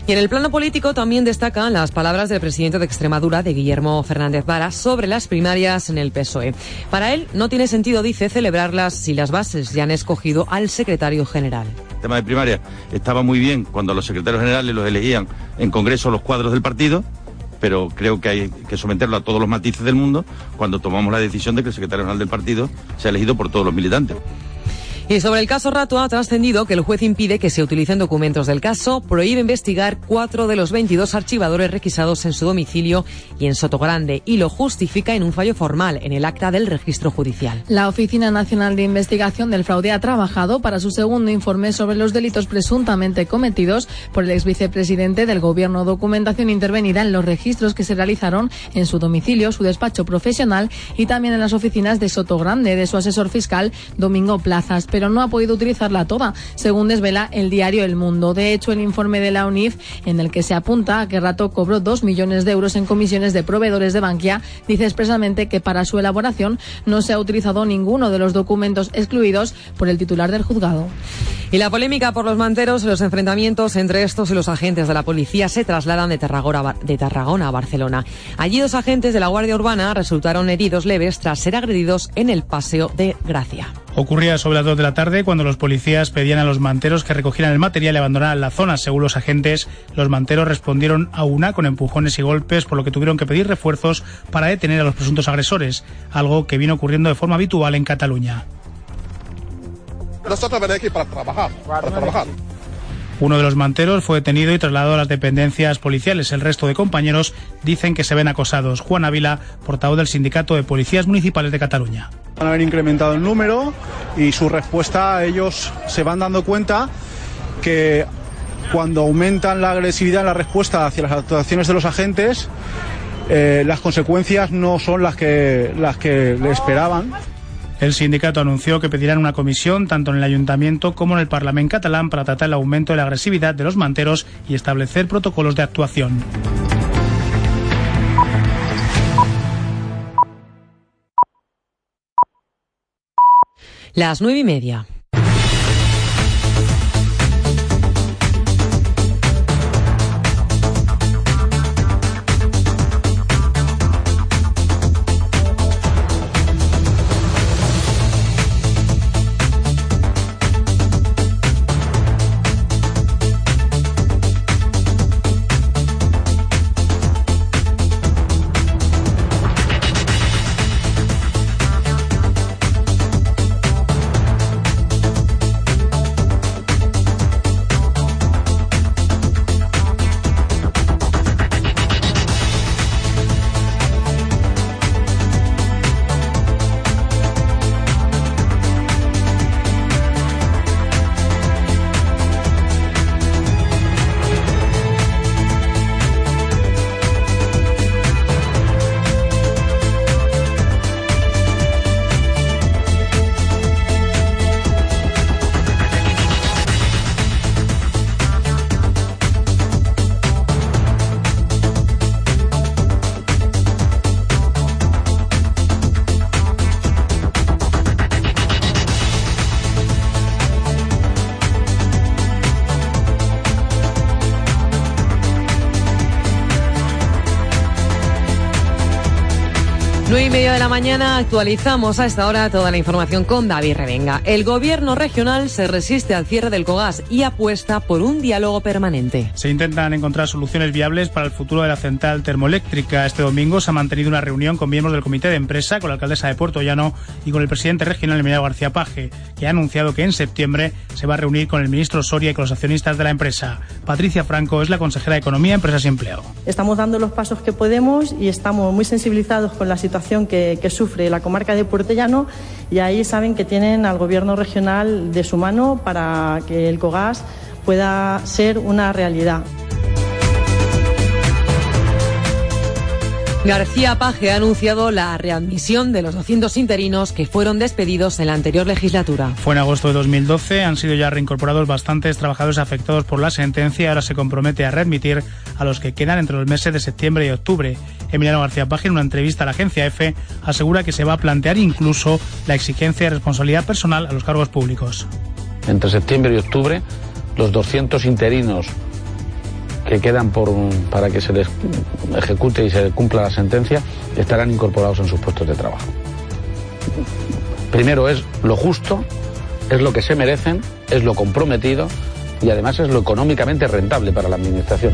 Y en el plano político también destacan las palabras del presidente de Extremadura, de Guillermo Fernández Vara, sobre las primarias en el PSOE. Para él, no tiene sentido, dice, celebrarlas si las bases ya han escogido al secretario general. El tema de primaria estaba muy bien cuando los secretarios generales los elegían en Congreso los cuadros del partido, pero creo que hay que someterlo a todos los matices del mundo cuando tomamos la decisión de que el secretario general del partido sea elegido por todos los militantes. Y sobre el caso Rato ha trascendido que el juez impide que se utilicen documentos del caso, prohíbe investigar cuatro de los 22 archivadores requisados en su domicilio y en Sotogrande y lo justifica en un fallo formal en el acta del registro judicial. La Oficina Nacional de Investigación del Fraude ha trabajado para su segundo informe sobre los delitos presuntamente cometidos por el ex vicepresidente del Gobierno. Documentación intervenida en los registros que se realizaron en su domicilio, su despacho profesional y también en las oficinas de Sotogrande de su asesor fiscal Domingo Plazas pero no ha podido utilizarla toda, según desvela el diario El Mundo. De hecho, el informe de la UNIF, en el que se apunta a que Rato cobró dos millones de euros en comisiones de proveedores de Bankia, dice expresamente que para su elaboración no se ha utilizado ninguno de los documentos excluidos por el titular del juzgado. Y la polémica por los manteros y los enfrentamientos entre estos y los agentes de la policía se trasladan de de Tarragona a Barcelona. Allí dos agentes de la Guardia Urbana resultaron heridos leves tras ser agredidos en el Paseo de Gracia. Ocurría sobre las 2 de la tarde cuando los policías pedían a los manteros que recogieran el material y abandonaran la zona. Según los agentes, los manteros respondieron a una con empujones y golpes, por lo que tuvieron que pedir refuerzos para detener a los presuntos agresores, algo que vino ocurriendo de forma habitual en Cataluña. Nosotros aquí para trabajar, para trabajar. Uno de los manteros fue detenido y trasladado a las dependencias policiales. El resto de compañeros dicen que se ven acosados. Juan Ávila, portavoz del Sindicato de Policías Municipales de Cataluña. Van a haber incrementado el número y su respuesta, ellos se van dando cuenta que cuando aumentan la agresividad, la respuesta hacia las actuaciones de los agentes, eh, las consecuencias no son las que, las que le esperaban. El sindicato anunció que pedirán una comisión tanto en el ayuntamiento como en el Parlamento catalán para tratar el aumento de la agresividad de los manteros y establecer protocolos de actuación. Las nueve y media. Mañana actualizamos a esta hora toda la información con David Revenga. El gobierno regional se resiste al cierre del COGAS y apuesta por un diálogo permanente. Se intentan encontrar soluciones viables para el futuro de la central termoeléctrica. Este domingo se ha mantenido una reunión con miembros del comité de empresa, con la alcaldesa de Puerto Llano y con el presidente regional Emiliano García Paje, que ha anunciado que en septiembre se va a reunir con el ministro Soria y con los accionistas de la empresa. Patricia Franco es la consejera de Economía, Empresas y Empleo. Estamos dando los pasos que podemos y estamos muy sensibilizados con la situación que, sufre la comarca de Puerto Llano y ahí saben que tienen al gobierno regional de su mano para que el COGAS pueda ser una realidad. García Paje ha anunciado la readmisión de los 200 interinos que fueron despedidos en la anterior legislatura. Fue en agosto de 2012, han sido ya reincorporados bastantes trabajadores afectados por la sentencia y ahora se compromete a readmitir a los que quedan entre los meses de septiembre y octubre. Emiliano García Paje, en una entrevista a la agencia EFE, asegura que se va a plantear incluso la exigencia de responsabilidad personal a los cargos públicos. Entre septiembre y octubre, los 200 interinos que quedan para que se les ejecute y se cumpla la sentencia estarán incorporados en sus puestos de trabajo. Primero es lo justo, es lo que se merecen, es lo comprometido y además es lo económicamente rentable para la Administración.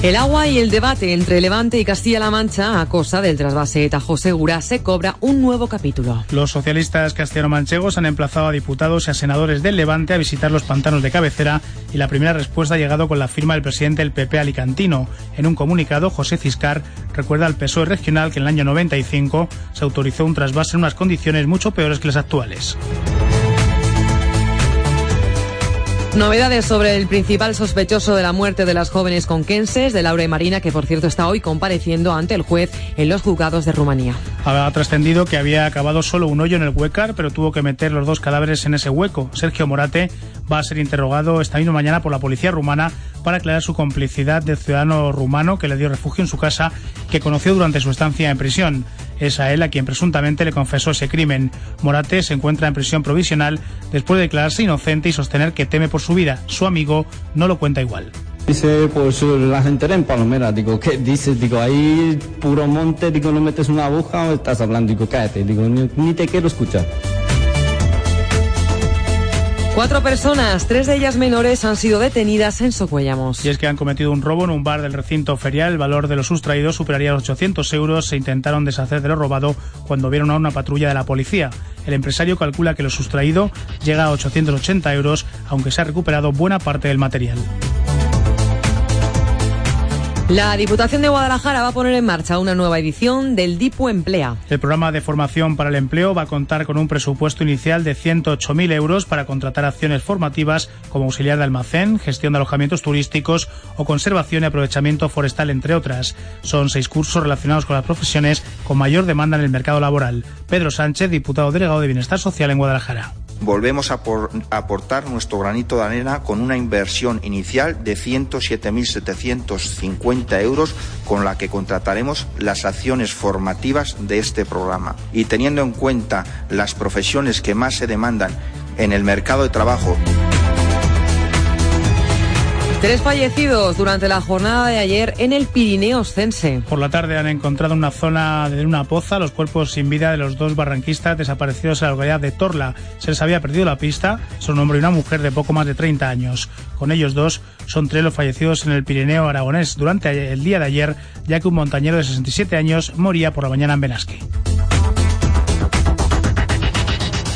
El agua y el debate entre Levante y Castilla-La Mancha a cosa del trasvase Tajo Segura se cobra un nuevo capítulo. Los socialistas castellano-manchegos han emplazado a diputados y a senadores del Levante a visitar los pantanos de cabecera y la primera respuesta ha llegado con la firma del presidente del PP alicantino. En un comunicado, José Ciscar recuerda al PSOE regional que en el año 95 se autorizó un trasvase en unas condiciones mucho peores que las actuales. Novedades sobre el principal sospechoso de la muerte de las jóvenes conquenses, de Laura y Marina, que por cierto está hoy compareciendo ante el juez en los juzgados de Rumanía. Ha trascendido que había acabado solo un hoyo en el huecar, pero tuvo que meter los dos cadáveres en ese hueco. Sergio Morate va a ser interrogado esta misma mañana por la policía rumana para aclarar su complicidad del ciudadano rumano que le dio refugio en su casa, que conoció durante su estancia en prisión. Es a él a quien presuntamente le confesó ese crimen. Morate se encuentra en prisión provisional después de declararse inocente y sostener que teme por su vida. Su amigo no lo cuenta igual. Dice, pues la gente en Palomera, digo, ¿qué dices? Digo, ahí puro monte, digo, no metes una aguja o estás hablando, digo, cállate, digo, ni, ni te quiero escuchar. Cuatro personas, tres de ellas menores, han sido detenidas en Socuellamos. Y es que han cometido un robo en un bar del recinto ferial. El valor de los sustraídos superaría los 800 euros. Se intentaron deshacer de lo robado cuando vieron a una patrulla de la policía. El empresario calcula que lo sustraído llega a 880 euros, aunque se ha recuperado buena parte del material. La Diputación de Guadalajara va a poner en marcha una nueva edición del DIPU Emplea. El programa de formación para el empleo va a contar con un presupuesto inicial de 108.000 euros para contratar acciones formativas como auxiliar de almacén, gestión de alojamientos turísticos o conservación y aprovechamiento forestal, entre otras. Son seis cursos relacionados con las profesiones con mayor demanda en el mercado laboral. Pedro Sánchez, diputado delegado de Bienestar Social en Guadalajara volvemos a aportar nuestro granito de arena con una inversión inicial de 107.750 euros con la que contrataremos las acciones formativas de este programa. Y teniendo en cuenta las profesiones que más se demandan en el mercado de trabajo, Tres fallecidos durante la jornada de ayer en el Pirineo Oscense. Por la tarde han encontrado en una zona de una poza los cuerpos sin vida de los dos barranquistas desaparecidos en la localidad de Torla. Se les había perdido la pista, son un hombre y una mujer de poco más de 30 años. Con ellos dos son tres los fallecidos en el Pirineo aragonés durante el día de ayer, ya que un montañero de 67 años moría por la mañana en Benasque.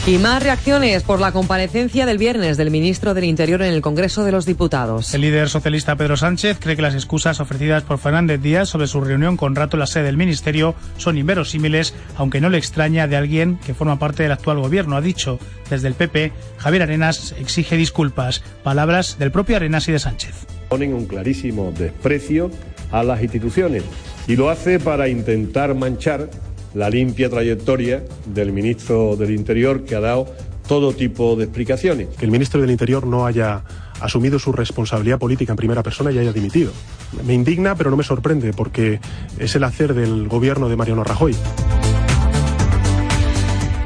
Y más reacciones por la comparecencia del viernes del ministro del Interior en el Congreso de los Diputados. El líder socialista Pedro Sánchez cree que las excusas ofrecidas por Fernández Díaz sobre su reunión con Rato en la sede del ministerio son inverosímiles, aunque no le extraña de alguien que forma parte del actual gobierno. Ha dicho desde el PP, Javier Arenas exige disculpas. Palabras del propio Arenas y de Sánchez. Ponen un clarísimo desprecio a las instituciones y lo hace para intentar manchar la limpia trayectoria del ministro del Interior que ha dado todo tipo de explicaciones. Que el ministro del Interior no haya asumido su responsabilidad política en primera persona y haya dimitido. Me indigna, pero no me sorprende, porque es el hacer del gobierno de Mariano Rajoy.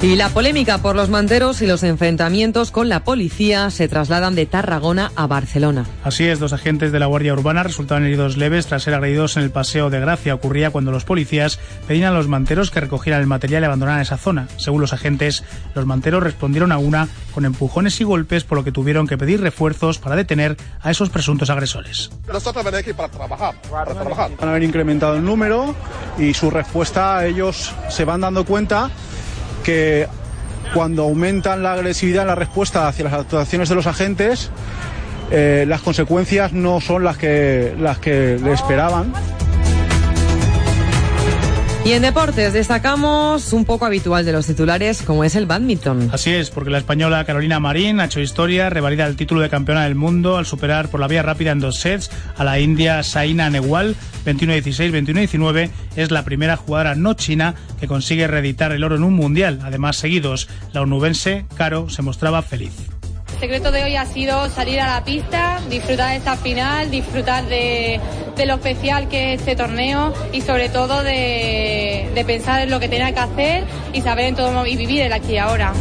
Y la polémica por los manteros y los enfrentamientos con la policía se trasladan de Tarragona a Barcelona. Así es, dos agentes de la Guardia Urbana resultaron heridos leves tras ser agredidos en el Paseo de Gracia. Ocurría cuando los policías pedían a los manteros que recogieran el material y abandonaran esa zona. Según los agentes, los manteros respondieron a una con empujones y golpes, por lo que tuvieron que pedir refuerzos para detener a esos presuntos agresores. Nosotros venimos aquí para trabajar, para trabajar. Van a haber incrementado el número y su respuesta, ellos se van dando cuenta que cuando aumentan la agresividad en la respuesta hacia las actuaciones de los agentes, eh, las consecuencias no son las que, las que le esperaban. Y en deportes destacamos un poco habitual de los titulares como es el badminton. Así es, porque la española Carolina Marín ha hecho historia, revalida el título de campeona del mundo al superar por la vía rápida en dos sets a la india Saina Nehwal 21-16, 21-19. Es la primera jugadora no china que consigue reeditar el oro en un mundial. Además, seguidos, la onubense Caro se mostraba feliz. El secreto de hoy ha sido salir a la pista, disfrutar de esta final, disfrutar de, lo especial que es este torneo y sobre todo de, pensar en lo que tenía que hacer y saber en todo y vivir el aquí y ahora.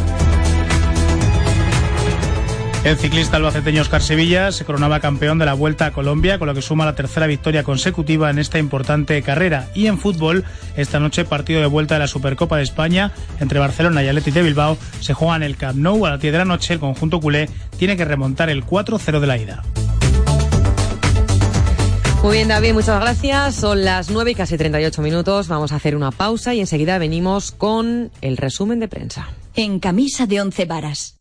El ciclista albaceteño Oscar Sevilla se coronaba campeón de la Vuelta a Colombia, con lo que suma la tercera victoria consecutiva en esta importante carrera. Y en fútbol, esta noche partido de vuelta de la Supercopa de España entre Barcelona y Atleti de Bilbao se juega en el Camp Nou a las 10 de la noche. El conjunto culé tiene que remontar el 4-0 de la ida. Muy bien, David, muchas gracias. Son las 9 y casi 38 minutos. Vamos a hacer una pausa y enseguida venimos con el resumen de prensa. En camisa de once varas.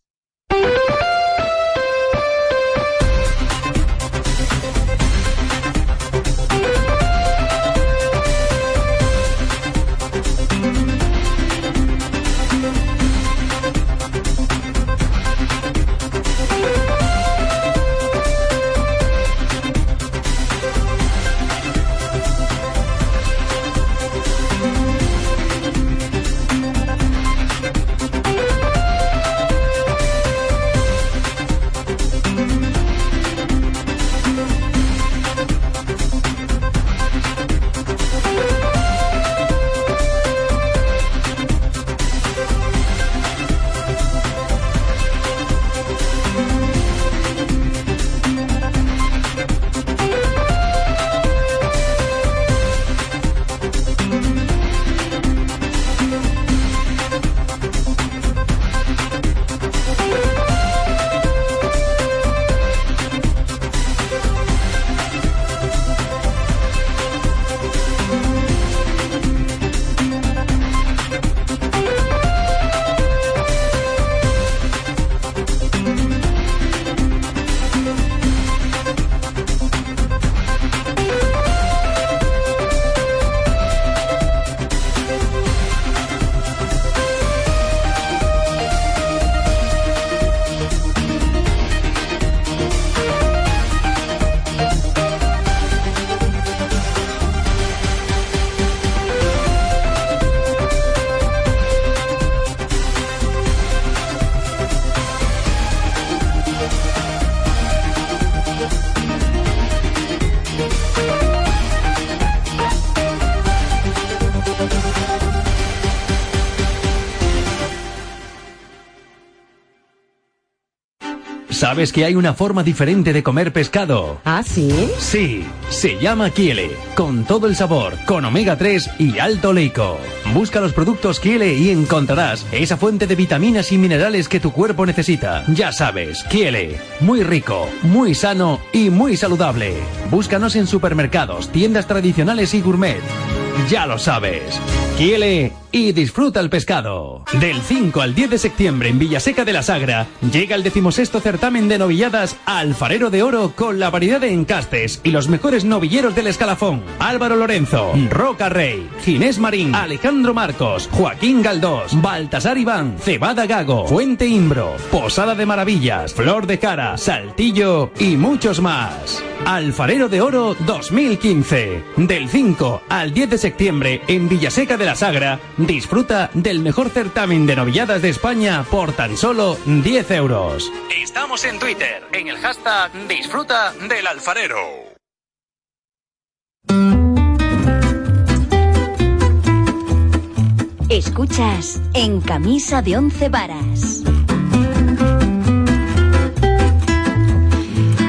¿Sabes que hay una forma diferente de comer pescado? ¿Ah, sí? Sí, se llama Kiele, con todo el sabor, con omega 3 y alto leico. Busca los productos Kiele y encontrarás esa fuente de vitaminas y minerales que tu cuerpo necesita. Ya sabes, Kiele, muy rico, muy sano y muy saludable. Búscanos en supermercados, tiendas tradicionales y gourmet. Ya lo sabes. Kiele y disfruta el pescado. Del 5 al 10 de septiembre en Villaseca de la Sagra llega el decimosexto certamen de novilladas Alfarero de Oro con la variedad de encastes y los mejores novilleros del escalafón. Álvaro Lorenzo, Roca Rey, Ginés Marín, Alejandro Marcos, Joaquín Galdós, Baltasar Iván, Cebada Gago, Fuente Imbro, Posada de Maravillas, Flor de Cara, Saltillo y muchos más. Alfarero de Oro 2015. Del 5 al 10 de septiembre en Villaseca de la Sagra, disfruta del mejor certamen de novilladas de España por tan solo 10 euros. Estamos en Twitter, en el hashtag Disfruta del Alfarero. Escuchas En Camisa de Once Varas.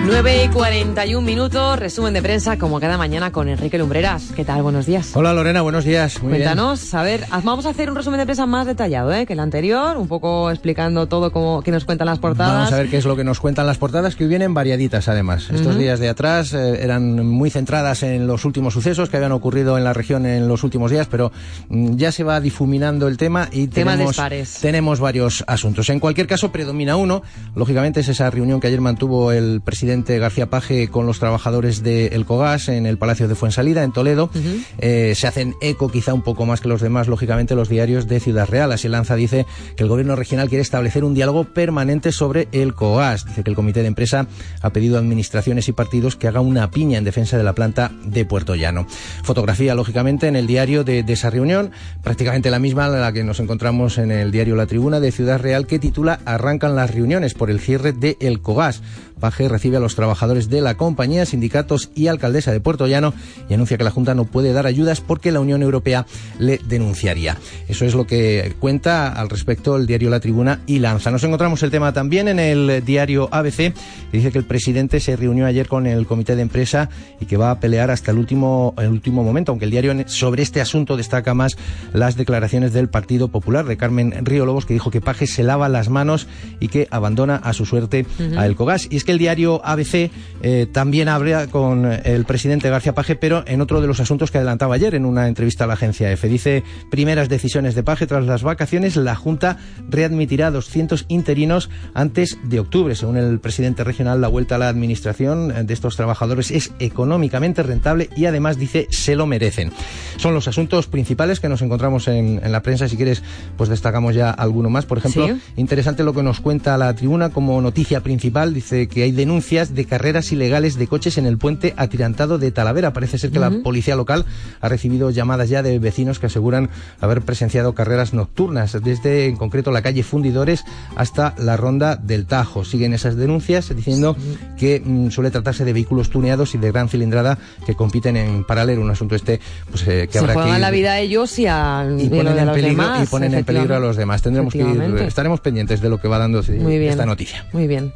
9 y 41 minutos, resumen de prensa como cada mañana con Enrique Lumbreras. ¿Qué tal? Buenos días. Hola Lorena, buenos días. Muy Cuéntanos, a ver, vamos a hacer un resumen de prensa más detallado ¿eh? que el anterior, un poco explicando todo como que nos cuentan las portadas. Vamos a ver qué es lo que nos cuentan las portadas, que hoy vienen variaditas además. Estos días de atrás eh, eran muy centradas en los últimos sucesos que habían ocurrido en la región en los últimos días, pero mm, ya se va difuminando el tema y tenemos, tenemos varios asuntos. En cualquier caso, predomina uno. Lógicamente es esa reunión que ayer mantuvo el presidente García Paje con los trabajadores de El Cogas en el Palacio de Fuensalida, en Toledo. Eh, se hacen eco quizá un poco más que los demás, lógicamente, los diarios de Ciudad Real. Así Lanza dice que el gobierno regional quiere establecer un diálogo permanente sobre el COAS. Dice que el comité de empresa ha pedido a administraciones y partidos que haga una piña en defensa de la planta de Puerto Llano. Fotografía, lógicamente, en el diario de, de esa reunión, prácticamente la misma a la que nos encontramos en el diario La Tribuna de Ciudad Real, que titula Arrancan las reuniones por el cierre de El Cogas. Paje recibe a los trabajadores de la compañía, sindicatos y alcaldesa de Puerto Llano y anuncia que la Junta no puede dar ayudas porque la Unión Europea le denunciaría. Eso es lo que cuenta al respecto el diario La Tribuna y Lanza. Nos encontramos el tema también en el diario ABC, que dice que el presidente se reunió ayer con el comité de empresa y que va a pelear hasta el último, el último momento, aunque el diario sobre este asunto destaca más las declaraciones del Partido Popular de Carmen Río Lobos, que dijo que Paje se lava las manos y que abandona a su suerte a El Cogas. Y es que el diario ABC eh, también habla con el presidente García Paje, pero en otro de los asuntos que adelantaba ayer en una entrevista a la agencia EFE. Dice, primeras decisiones de Paje tras las vacaciones, la Junta readmitirá 200 interinos antes de octubre. Según el presidente regional, la vuelta a la administración de estos trabajadores es económicamente rentable y además dice, se lo merecen. Son los asuntos principales que nos encontramos en, en la prensa. Si quieres, pues destacamos ya alguno más. Por ejemplo, Sí. interesante lo que nos cuenta la tribuna como noticia principal. Dice que hay denuncias de carreras ilegales de coches en el puente atirantado de Talavera. Parece ser que la policía local ha recibido llamadas ya de vecinos que aseguran haber presenciado carreras nocturnas, desde en concreto la calle Fundidores hasta la ronda del Tajo. Siguen esas denuncias diciendo que mm, suele tratarse de vehículos tuneados y de gran cilindrada que compiten en paralelo. Un asunto este pues, eh, que Se habrá que juegan ir- la vida a ellos y, al, y ponen, de en los peligro, demás. y ponen en peligro a los demás. Tendremos que ir, estaremos pendientes de lo que va dando esta noticia. Muy bien.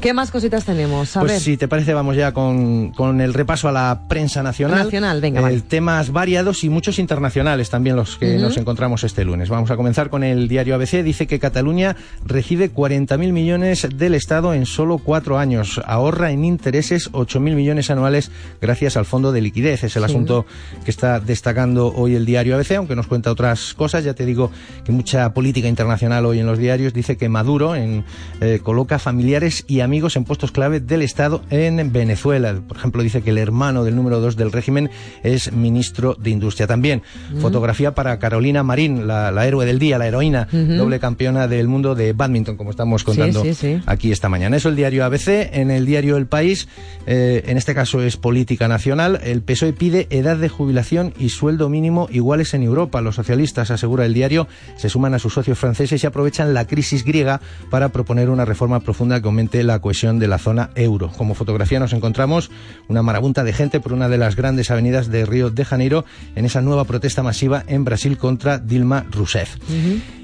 ¿Qué más cositas tenemos? A Pues ver. si te parece, vamos ya con, con el repaso a la prensa nacional. Nacional, venga, Eh, vale. Temas variados y muchos internacionales también los que nos encontramos este lunes. Vamos a comenzar con el diario ABC. Dice que Cataluña recibe 40.000 millones del Estado en solo cuatro años. Ahorra en intereses 8.000 millones anuales gracias al fondo de liquidez. Es el Sí. asunto que está destacando hoy el diario ABC, aunque nos cuenta otras cosas. Ya te digo que mucha política internacional hoy en los diarios dice que Maduro en, eh, coloca familiares y amigos en puestos clave del Estado en Venezuela. Por ejemplo, dice que el hermano del número dos del régimen es ministro de Industria. También Mm. fotografía para Carolina Marín, la, la héroe del día, la heroína, Ujú. doble campeona del mundo de badminton, como estamos contando sí, sí. aquí esta mañana. Eso el diario ABC. En el diario El País, eh, en este caso es política nacional, el PSOE pide edad de jubilación y sueldo mínimo iguales en Europa. Los socialistas, asegura el diario, se suman a sus socios franceses y aprovechan la crisis griega para proponer una reforma profunda que aumente la cohesión de la zona euro. Como fotografía nos encontramos una marabunta de gente por una de las grandes avenidas de Río de Janeiro en esa nueva protesta masiva en Brasil contra Dilma Rousseff.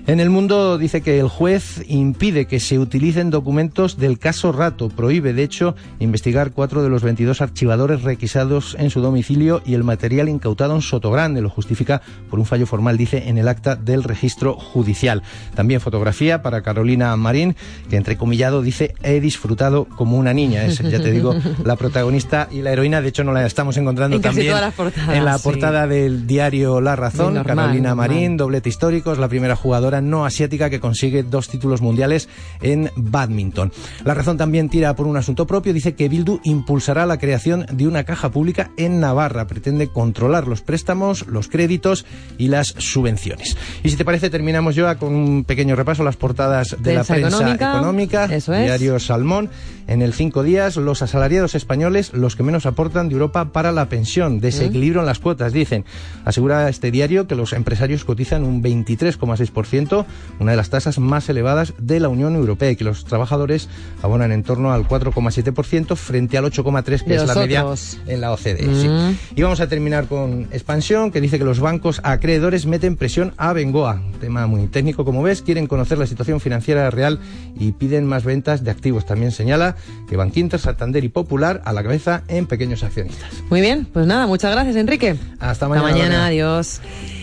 En el mundo dice que el juez impide que se utilicen documentos del caso Rato. Prohíbe, de hecho, investigar cuatro de los 22 archivadores requisados en su domicilio y el material incautado en Sotogrande. Lo justifica por un fallo formal, dice, en el acta del registro judicial. También fotografía para Carolina Marín, que entrecomillado dice, he disfrutado como una niña. Es, ya te digo, la protagonista y la heroína. De hecho, no la estamos encontrando En también portadas, en la sí. portada del diario La Razón. Normal, Carolina normal. Marín, doblete histórico, es la primera jugadora no asiática que consigue dos títulos mundiales en badminton. La razón también tira por un asunto propio, dice que Bildu impulsará la creación de una caja pública en Navarra, pretende controlar los préstamos, los créditos y las subvenciones. Y si te parece, terminamos ya con un pequeño repaso a las portadas de la Prensa prensa económica, económica, eso es. diario Salmón. En el cinco días, los asalariados españoles, los que menos aportan de Europa para la pensión, desequilibrio en las cuotas, dicen. Asegura este diario que los empresarios cotizan un 23,6%, una de las tasas más elevadas de la Unión Europea, y que los trabajadores abonan en torno al 4,7% frente al 8,3% que De es la media otros. en la OCDE. sí. Mm. Y vamos a terminar con expansión, que dice que los bancos acreedores meten presión a Bengoa. Tema muy técnico, como ves. Quieren conocer la situación financiera real y piden más ventas de activos. También señala que Bankinter, Santander y Popular a la cabeza en pequeños accionistas. Muy bien, pues nada, muchas gracias, Enrique. Hasta mañana. Hasta mañana, adiós.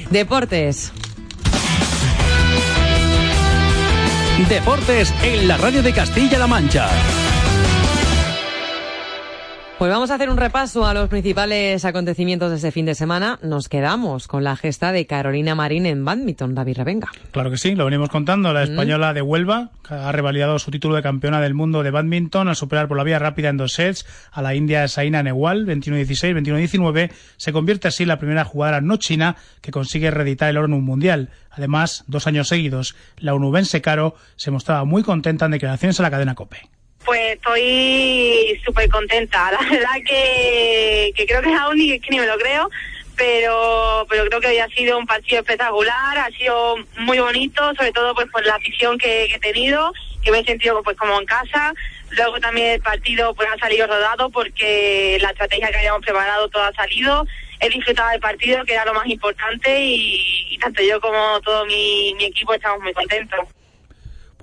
Deportes. Deportes en la radio de Castilla-La Mancha. Pues vamos a hacer un repaso a los principales acontecimientos de este fin de semana. Nos quedamos con la gesta de Carolina Marín en badminton, David Revenga. Claro que sí, lo venimos contando. La española de Huelva ha revalidado su título de campeona del mundo de badminton al superar por la vía rápida en dos sets a la india Saina Nehwal 21-16, 21-19. Se convierte así en la primera jugadora no china que consigue reeditar el oro en un mundial. Además, dos años seguidos, la onubense Caro se mostraba muy contenta en declaraciones a la cadena COPE. Pues estoy súper contenta. La verdad que, que creo que aún ni, que me lo creo, pero, pero creo que hoy ha sido un partido espectacular, ha sido muy bonito, sobre todo pues por la afición que, he tenido, que me he sentido pues como en casa. Luego también el partido pues ha salido rodado porque la estrategia que habíamos preparado todo ha salido. He disfrutado del partido, que era lo más importante, y, tanto yo como todo mi equipo estamos muy contentos.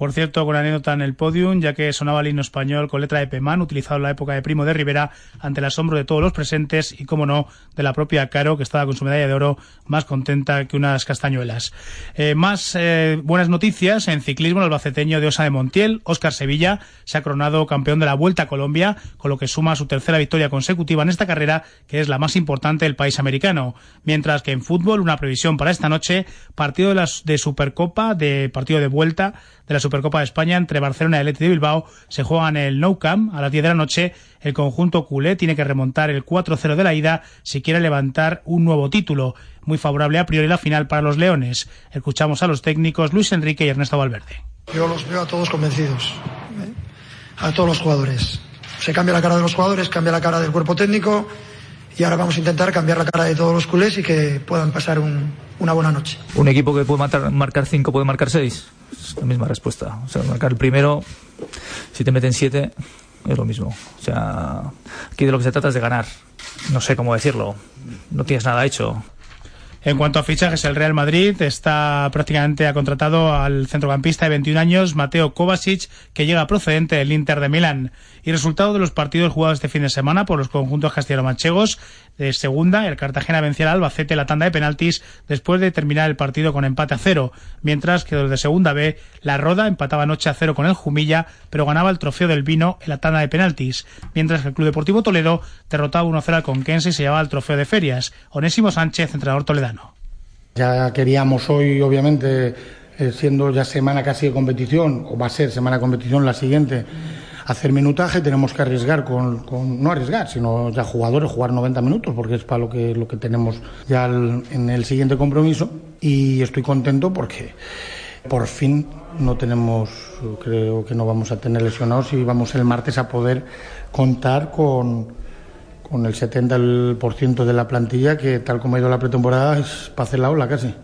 Por cierto, con anécdota en el podium, ya que sonaba el himno español con letra de Pemán, utilizado en la época de Primo de Rivera, ante el asombro de todos los presentes y, como no, de la propia Caro, que estaba con su medalla de oro más contenta que unas castañuelas. Eh, más eh, buenas noticias en ciclismo, el albaceteño de Osa de Montiel, Óscar Sevilla, se ha coronado campeón de la Vuelta a Colombia, con lo que suma su tercera victoria consecutiva en esta carrera, que es la más importante del país americano. Mientras que en fútbol, una previsión para esta noche, partido de, las, de Supercopa, de partido de vuelta de la Supercopa de España entre Barcelona y el Athletic de Bilbao se juega en el Nou Camp a las 10 de la noche. El conjunto culé tiene que remontar el 4-0 de la ida si quiere levantar un nuevo título. Muy favorable a priori la final para los Leones. Escuchamos a los técnicos Luis Enrique y Ernesto Valverde. Yo los veo a todos convencidos, ¿eh? a todos los jugadores. Se cambia la cara de los jugadores, cambia la cara del cuerpo técnico y ahora vamos a intentar cambiar la cara de todos los culés y que puedan pasar un- una buena noche. Un equipo que puede matar- marcar 5 puede marcar 6. Es la misma respuesta. O sea, marcar el primero, si te meten 7, es lo mismo. O sea, aquí de lo que se trata es de ganar. No sé cómo decirlo. No tienes nada hecho. En cuanto a fichajes, el Real Madrid está prácticamente ha contratado al centrocampista de 21 años, Mateo Kovacic, que llega procedente del Inter de Milán. Y resultado de los partidos jugados este fin de semana por los conjuntos castellano-manchegos. De segunda, el Cartagena vencía al Albacete la tanda de penaltis después de terminar el partido con empate a cero. Mientras que los de segunda B, la Roda empataba noche a cero con el Jumilla, pero ganaba el trofeo del vino en la tanda de penaltis. Mientras que el Club Deportivo Toledo derrotaba 1-0 al Conquense y se llevaba el trofeo de ferias. Onésimo Sánchez, entrenador toledano. Ya queríamos hoy, obviamente, eh, siendo ya semana casi de competición, o va a ser semana de competición la siguiente, hacer minutaje, tenemos que arriesgar con, con- no arriesgar, sino ya jugadores, jugar 90 minutos, porque es para lo que, lo que tenemos ya en el siguiente compromiso. Y estoy contento porque por fin no tenemos, creo que no vamos a tener lesionados y vamos el martes a poder contar con, con el 70% de la plantilla que tal como ha ido la pretemporada es para hacer la ola casi.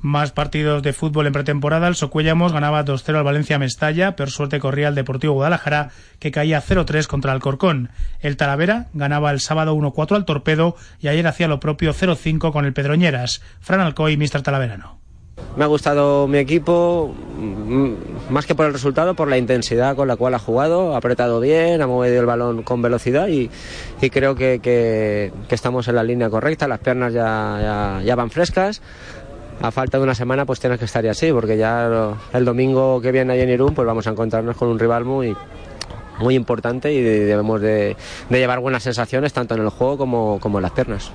Más partidos de fútbol en pretemporada. El Socuellamos ganaba 2-0 al Valencia Mestalla, pero suerte corría el Deportivo Guadalajara, que caía 0-3 contra el Corcón. El Talavera ganaba el sábado 1-4 al Torpedo y ayer hacía lo propio 0-5 con el Pedroñeras. Fran Alcoy, Mister Talaverano. Me ha gustado mi equipo, más que por el resultado, por la intensidad con la cual ha jugado, ha apretado bien, ha movido el balón con velocidad y, creo que, estamos en la línea correcta, las piernas ya, van frescas. A falta de una semana pues tienes que estar así, porque ya el domingo que viene ahí en Irún pues vamos a encontrarnos con un rival muy, muy importante y debemos de, llevar buenas sensaciones tanto en el juego como en las piernas.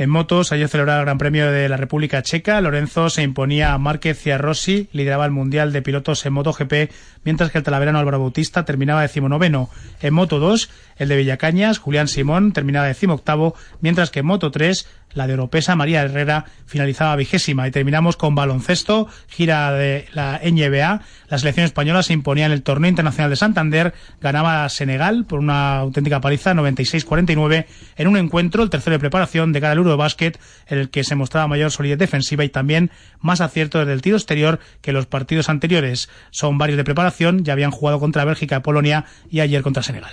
En motos, ayer celebraba el Gran Premio de la República Checa. Lorenzo se imponía a Márquez y a Rossi, lideraba el Mundial de Pilotos en MotoGP, mientras que el talaverano Álvaro Bautista terminaba decimonoveno. En Moto 2, el de Villacañas, Julián Simón, terminaba decimoctavo, mientras que en Moto 3, la de Oropesa, María Herrera, finalizaba vigésima. Y terminamos con baloncesto, gira de la NBA. La selección española se imponía en el Torneo Internacional de Santander, ganaba a Senegal por una auténtica paliza, 96-49, en un encuentro, el tercero de preparación de cara al Euro de básquet, en el que se mostraba mayor solidez defensiva y también más acierto desde el tiro exterior que los partidos anteriores. Son varios de preparación, ya habían jugado contra Bélgica Polonia y ayer contra Senegal.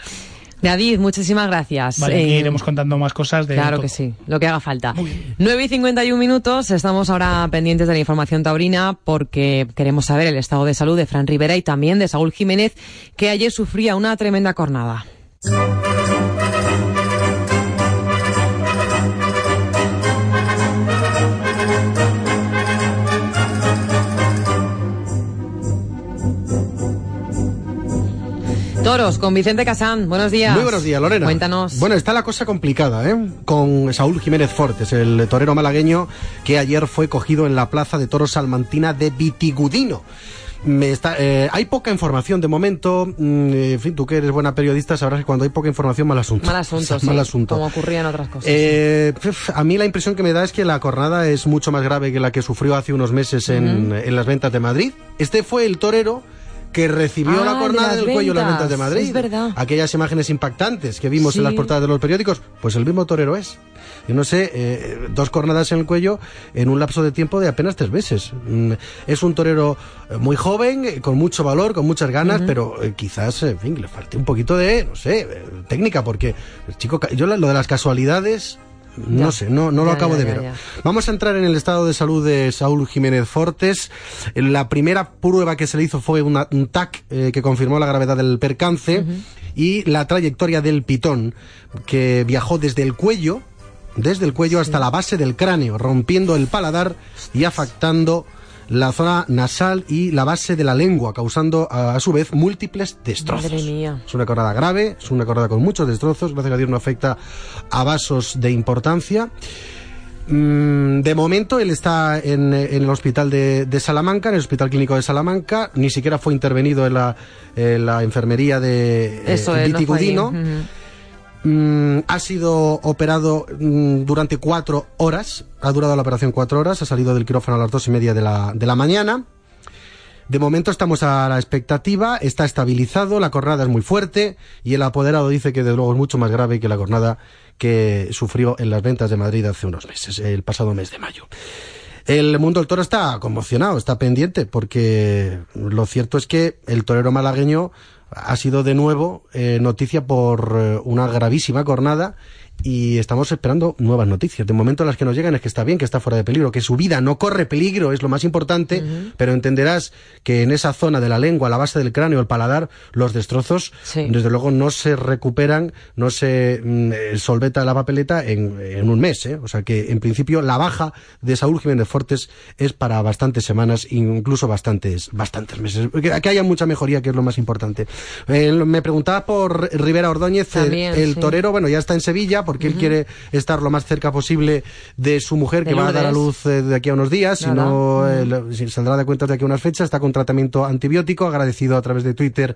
David, muchísimas gracias. Vale, aquí Eh, iremos contando más cosas de Claro todo. que sí, lo que haga falta. 9 y 51 minutos, estamos ahora pendientes de la información taurina porque queremos saber el estado de salud de Fran Rivera y también de Saúl Jiménez, que ayer sufría una tremenda cornada. Toros, con Vicente Casán, buenos días. Muy buenos días, Lorena. Cuéntanos. Bueno, está la cosa complicada, ¿eh? Con Saúl Jiménez Fortes, el torero malagueño que ayer fue cogido en la plaza de toros salmantina de Vitigudino. Me está, eh, hay poca información de momento. mm, En fin, tú que eres buena periodista sabrás que cuando hay poca información, mal asunto. Mal asunto, sí, mal asunto. como ocurría en otras cosas. Eh, pf, a mí la impresión que me da es que la cornada es mucho más grave que la que sufrió hace unos meses en, en las ventas de Madrid. Este fue el torero que recibió Ah, la de cornada las en el cuello en las ventas de ventas, Madrid. es verdad. Aquellas imágenes impactantes que vimos Sí. en las portadas de los periódicos, pues el mismo torero es. Yo no sé, eh, dos cornadas en el cuello en un lapso de tiempo de apenas tres meses. Mm, Es un torero eh, muy joven, eh, con mucho valor, con muchas ganas, pero eh, quizás, en fin, le falte un poquito de, no sé, técnica, porque el chico, yo lo de las casualidades, no Ya. sé, no, no lo acabo ya, de ver. Vamos a entrar en el estado de salud de Saúl Jiménez Fortes. La primera prueba que se le hizo fue una- un TAC eh, que confirmó la gravedad del percance y la trayectoria del pitón que viajó desde el cuello, desde el cuello hasta la base del cráneo, rompiendo el paladar y afectando la zona nasal y la base de la lengua, causando a, su vez múltiples destrozos. Madre mía. Es una cornada grave, es una cornada con muchos destrozos, gracias a Dios no afecta a vasos de importancia. Mm, De momento él está en, en el hospital de, de Salamanca, en el hospital clínico de Salamanca, ni siquiera fue intervenido en la, en la enfermería de eh, Eso es, no Mm, ha sido operado mm, durante cuatro horas, ha durado la operación cuatro horas, ha salido del quirófano a las dos y media de la, de la mañana. De momento estamos a la expectativa, está estabilizado, la cornada es muy fuerte. Y el apoderado dice que desde luego es mucho más grave que la cornada que sufrió en las ventas de Madrid hace unos meses, el pasado mes de mayo. El mundo del toro está conmocionado, está pendiente, porque lo cierto es que el torero malagueño ha sido de nuevo eh, noticia por eh, una gravísima cornada y estamos esperando nuevas noticias. De momento las que nos llegan es que está bien, que está fuera de peligro, que su vida no corre peligro, es lo más importante, pero entenderás que en esa zona de la lengua, la base del cráneo, el paladar, los destrozos, desde luego no se recuperan, no se mm, eh, solventa la papeleta en, en un mes. ¿eh? O sea que en principio la baja de Saúl Jiménez Fortes es para bastantes semanas, incluso bastantes, bastantes meses. Que, que haya mucha mejoría, que es lo más importante. Eh, me preguntaba por Rivera Ordóñez, el- También, el, sí. torero, bueno, ya está en Sevilla porque él quiere estar lo más cerca posible de su mujer, que va a dar a luz eh, de aquí a unos días, si no eh, saldrá de cuentas de aquí a unas fechas, está con tratamiento antibiótico, agradecido a través de Twitter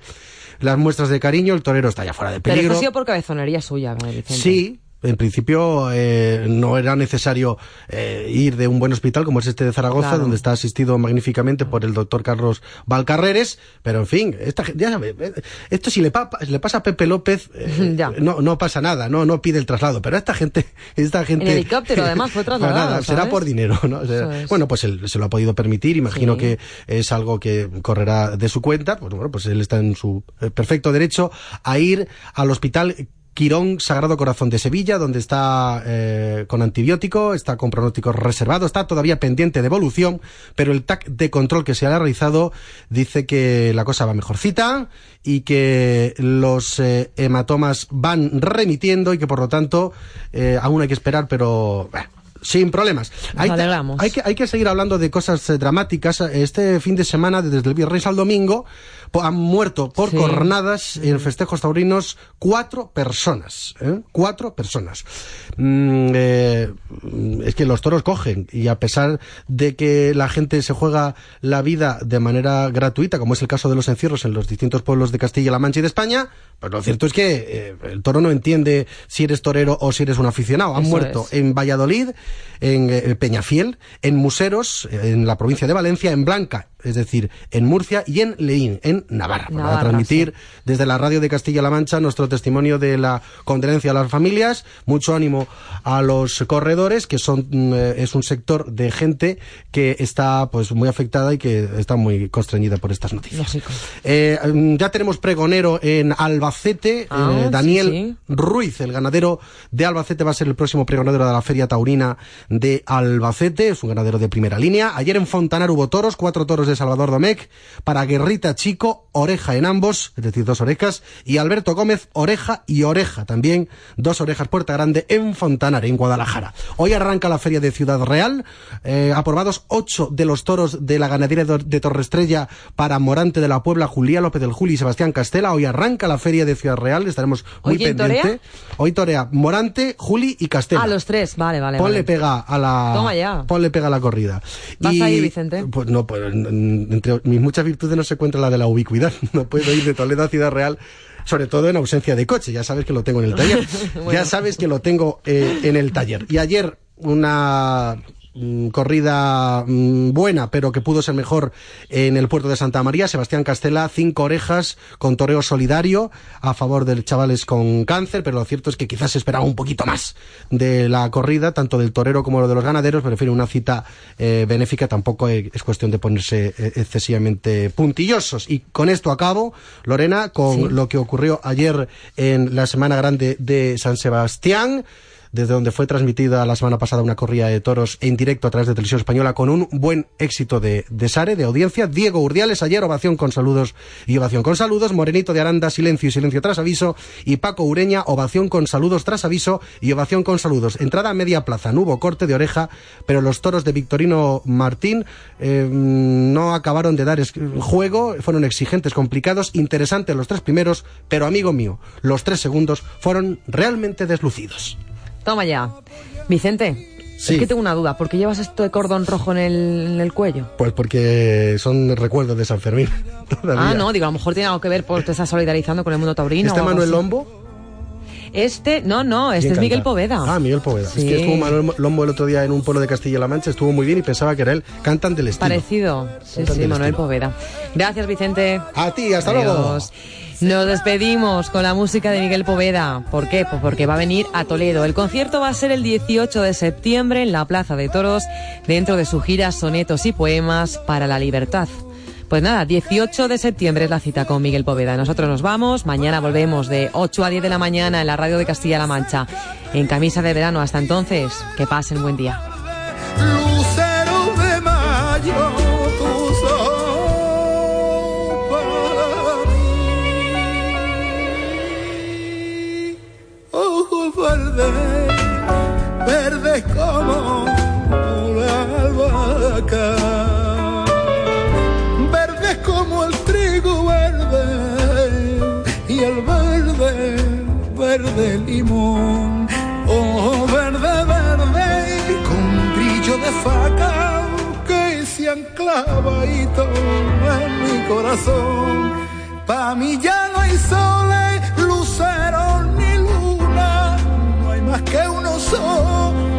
las muestras de cariño, el torero está ya fuera de Pero peligro. eso ha sido por cabezonería suya, Vicente. Sí, en principio eh, no era necesario eh, ir de un buen hospital como es este de Zaragoza, Claro. donde está asistido magníficamente por el doctor Carlos Valcarreres, pero en fin, esta, ya sabe, eh, esto si le, pa- le pasa a Pepe López, eh, no, no pasa nada, no, no pide el traslado, pero esta gente, esta gente... En helicóptero, además, fue trasladado, nada, será por dinero, ¿no? O sea, Eso es. Bueno, pues él se lo ha podido permitir, imagino Sí. que es algo que correrá de su cuenta, pues bueno, pues él está en su eh, perfecto derecho a ir al hospital Quirón Sagrado Corazón de Sevilla, donde está eh, con antibiótico, está con pronóstico reservado, está todavía pendiente de evolución, pero el TAC de control que se ha realizado dice que la cosa va mejorcita y que los eh, hematomas van remitiendo y que por lo tanto eh, aún hay que esperar, pero... bah, sin problemas. Hay, alegramos. hay que, hay que seguir hablando de cosas eh, dramáticas. Este fin de semana, desde el viernes al domingo, han muerto por Sí. cornadas en festejos taurinos cuatro personas. ¿eh? Cuatro personas. Mm, eh, es que los toros cogen y a pesar de que la gente se juega la vida de manera gratuita, como es el caso de los encierros en los distintos pueblos de Castilla-La Mancha y de España, pues lo cierto es que eh, el toro no entiende si eres torero o si eres un aficionado. Han Eso muerto es. en Valladolid, en eh, Peñafiel, en Museros, en la provincia de Valencia, en Blanca, es decir, en Murcia y en Leín, en Navarra. Para transmitir desde la radio de Castilla-La Mancha nuestro testimonio de la condolencia a las familias, mucho ánimo a los corredores, que son eh, es un sector de gente que está pues muy afectada y que está muy constreñida por estas noticias. Eh, mm, ya tenemos pregonero en Albacete, Ah, eh, sí, Daniel sí. Ruiz, el ganadero de Albacete, va a ser el próximo pregonero de la Feria Taurina de Albacete. Es un ganadero de primera línea. Ayer en Fontanar hubo toros, cuatro toros de Salvador Domecq, para Guerrita Chico, oreja en ambos, es decir, dos orejas, y Alberto Gómez, oreja y oreja, también dos orejas Puerta Grande en Fontanar, en Guadalajara. Hoy arranca la Feria de Ciudad Real, eh, aprobados ocho de los toros de la ganadería de Torrestrella para Morante de la Puebla, Julián López del Juli y Sebastián Castela. Hoy arranca la Feria de Ciudad Real, estaremos muy ¿Hoy quién pendiente. torea? Hoy torea Morante, Juli y Castela. Ah, los tres, vale, vale. Ponle vale. pega a la Toma ya. ponle pega a la corrida. ¿Vas a ir, Vicente? Pues no, pues entre mis muchas virtudes no se encuentra la de la ubicuidad. No puedo ir de Toledo a Ciudad Real, sobre todo en ausencia de coche. Ya sabes que lo tengo en el taller. Bueno. Ya sabes que lo tengo eh, en el taller. Y ayer una corrida mm, buena, pero que pudo ser mejor en el puerto de Santa María. Sebastián Castela, cinco orejas con toreo solidario a favor de chavales con cáncer, pero lo cierto es que quizás se esperaba un poquito más de la corrida, tanto del torero como de los ganaderos. Prefiero una cita eh, benéfica, tampoco eh, es cuestión de ponerse eh, excesivamente puntillosos. Y con esto acabo, Lorena, con Sí. lo que ocurrió ayer en la Semana Grande de San Sebastián desde donde fue transmitida la semana pasada una corrida de toros en directo a través de Televisión Española con un buen éxito de, de Sare, de audiencia. Diego Urdiales ayer, ovación con saludos y ovación con saludos. Morenito de Aranda, silencio y silencio tras aviso. Y Paco Ureña, ovación con saludos tras aviso y ovación con saludos. Entrada a media plaza, no hubo corte de oreja, pero los toros de Victorino Martín eh, no acabaron de dar juego, fueron exigentes, complicados, interesantes los tres primeros, pero amigo mío, los tres segundos fueron realmente deslucidos. Toma ya. Vicente, Sí. es que tengo una duda. ¿Por qué llevas esto de cordón rojo en el, en el cuello? Pues porque son recuerdos de San Fermín. todavía. Ah, no, digo, a lo mejor tiene algo que ver porque te estás solidarizando con el mundo taurino. ¿Este Manuel. Lombo? Este, no, no, este ¿Quién es Miguel canta? Poveda. Ah, Miguel Poveda. Es que estuvo Manuel Lombo el otro día en un pueblo de Castilla-La Mancha, estuvo muy bien y pensaba que era él. Cantan del estilo. Parecido. Sí, Cantan sí, Manuel estilo. Poveda. Gracias, Vicente. A ti, hasta luego. Nos despedimos con la música de Miguel Poveda. ¿Por qué? Pues porque va a venir a Toledo. El concierto va a ser el 18 de septiembre en la Plaza de Toros, dentro de su gira Sonetos y Poemas para la Libertad. Pues nada, 18 de septiembre es la cita con Miguel Poveda. Nosotros nos vamos, mañana volvemos de 8 a 10 de la mañana en la radio de Castilla-La Mancha, en camisa de verano. Hasta entonces, que pasen buen día. Y en mi corazón. Pa' mí ya no hay soles, lucero ni luna, no hay más que uno solo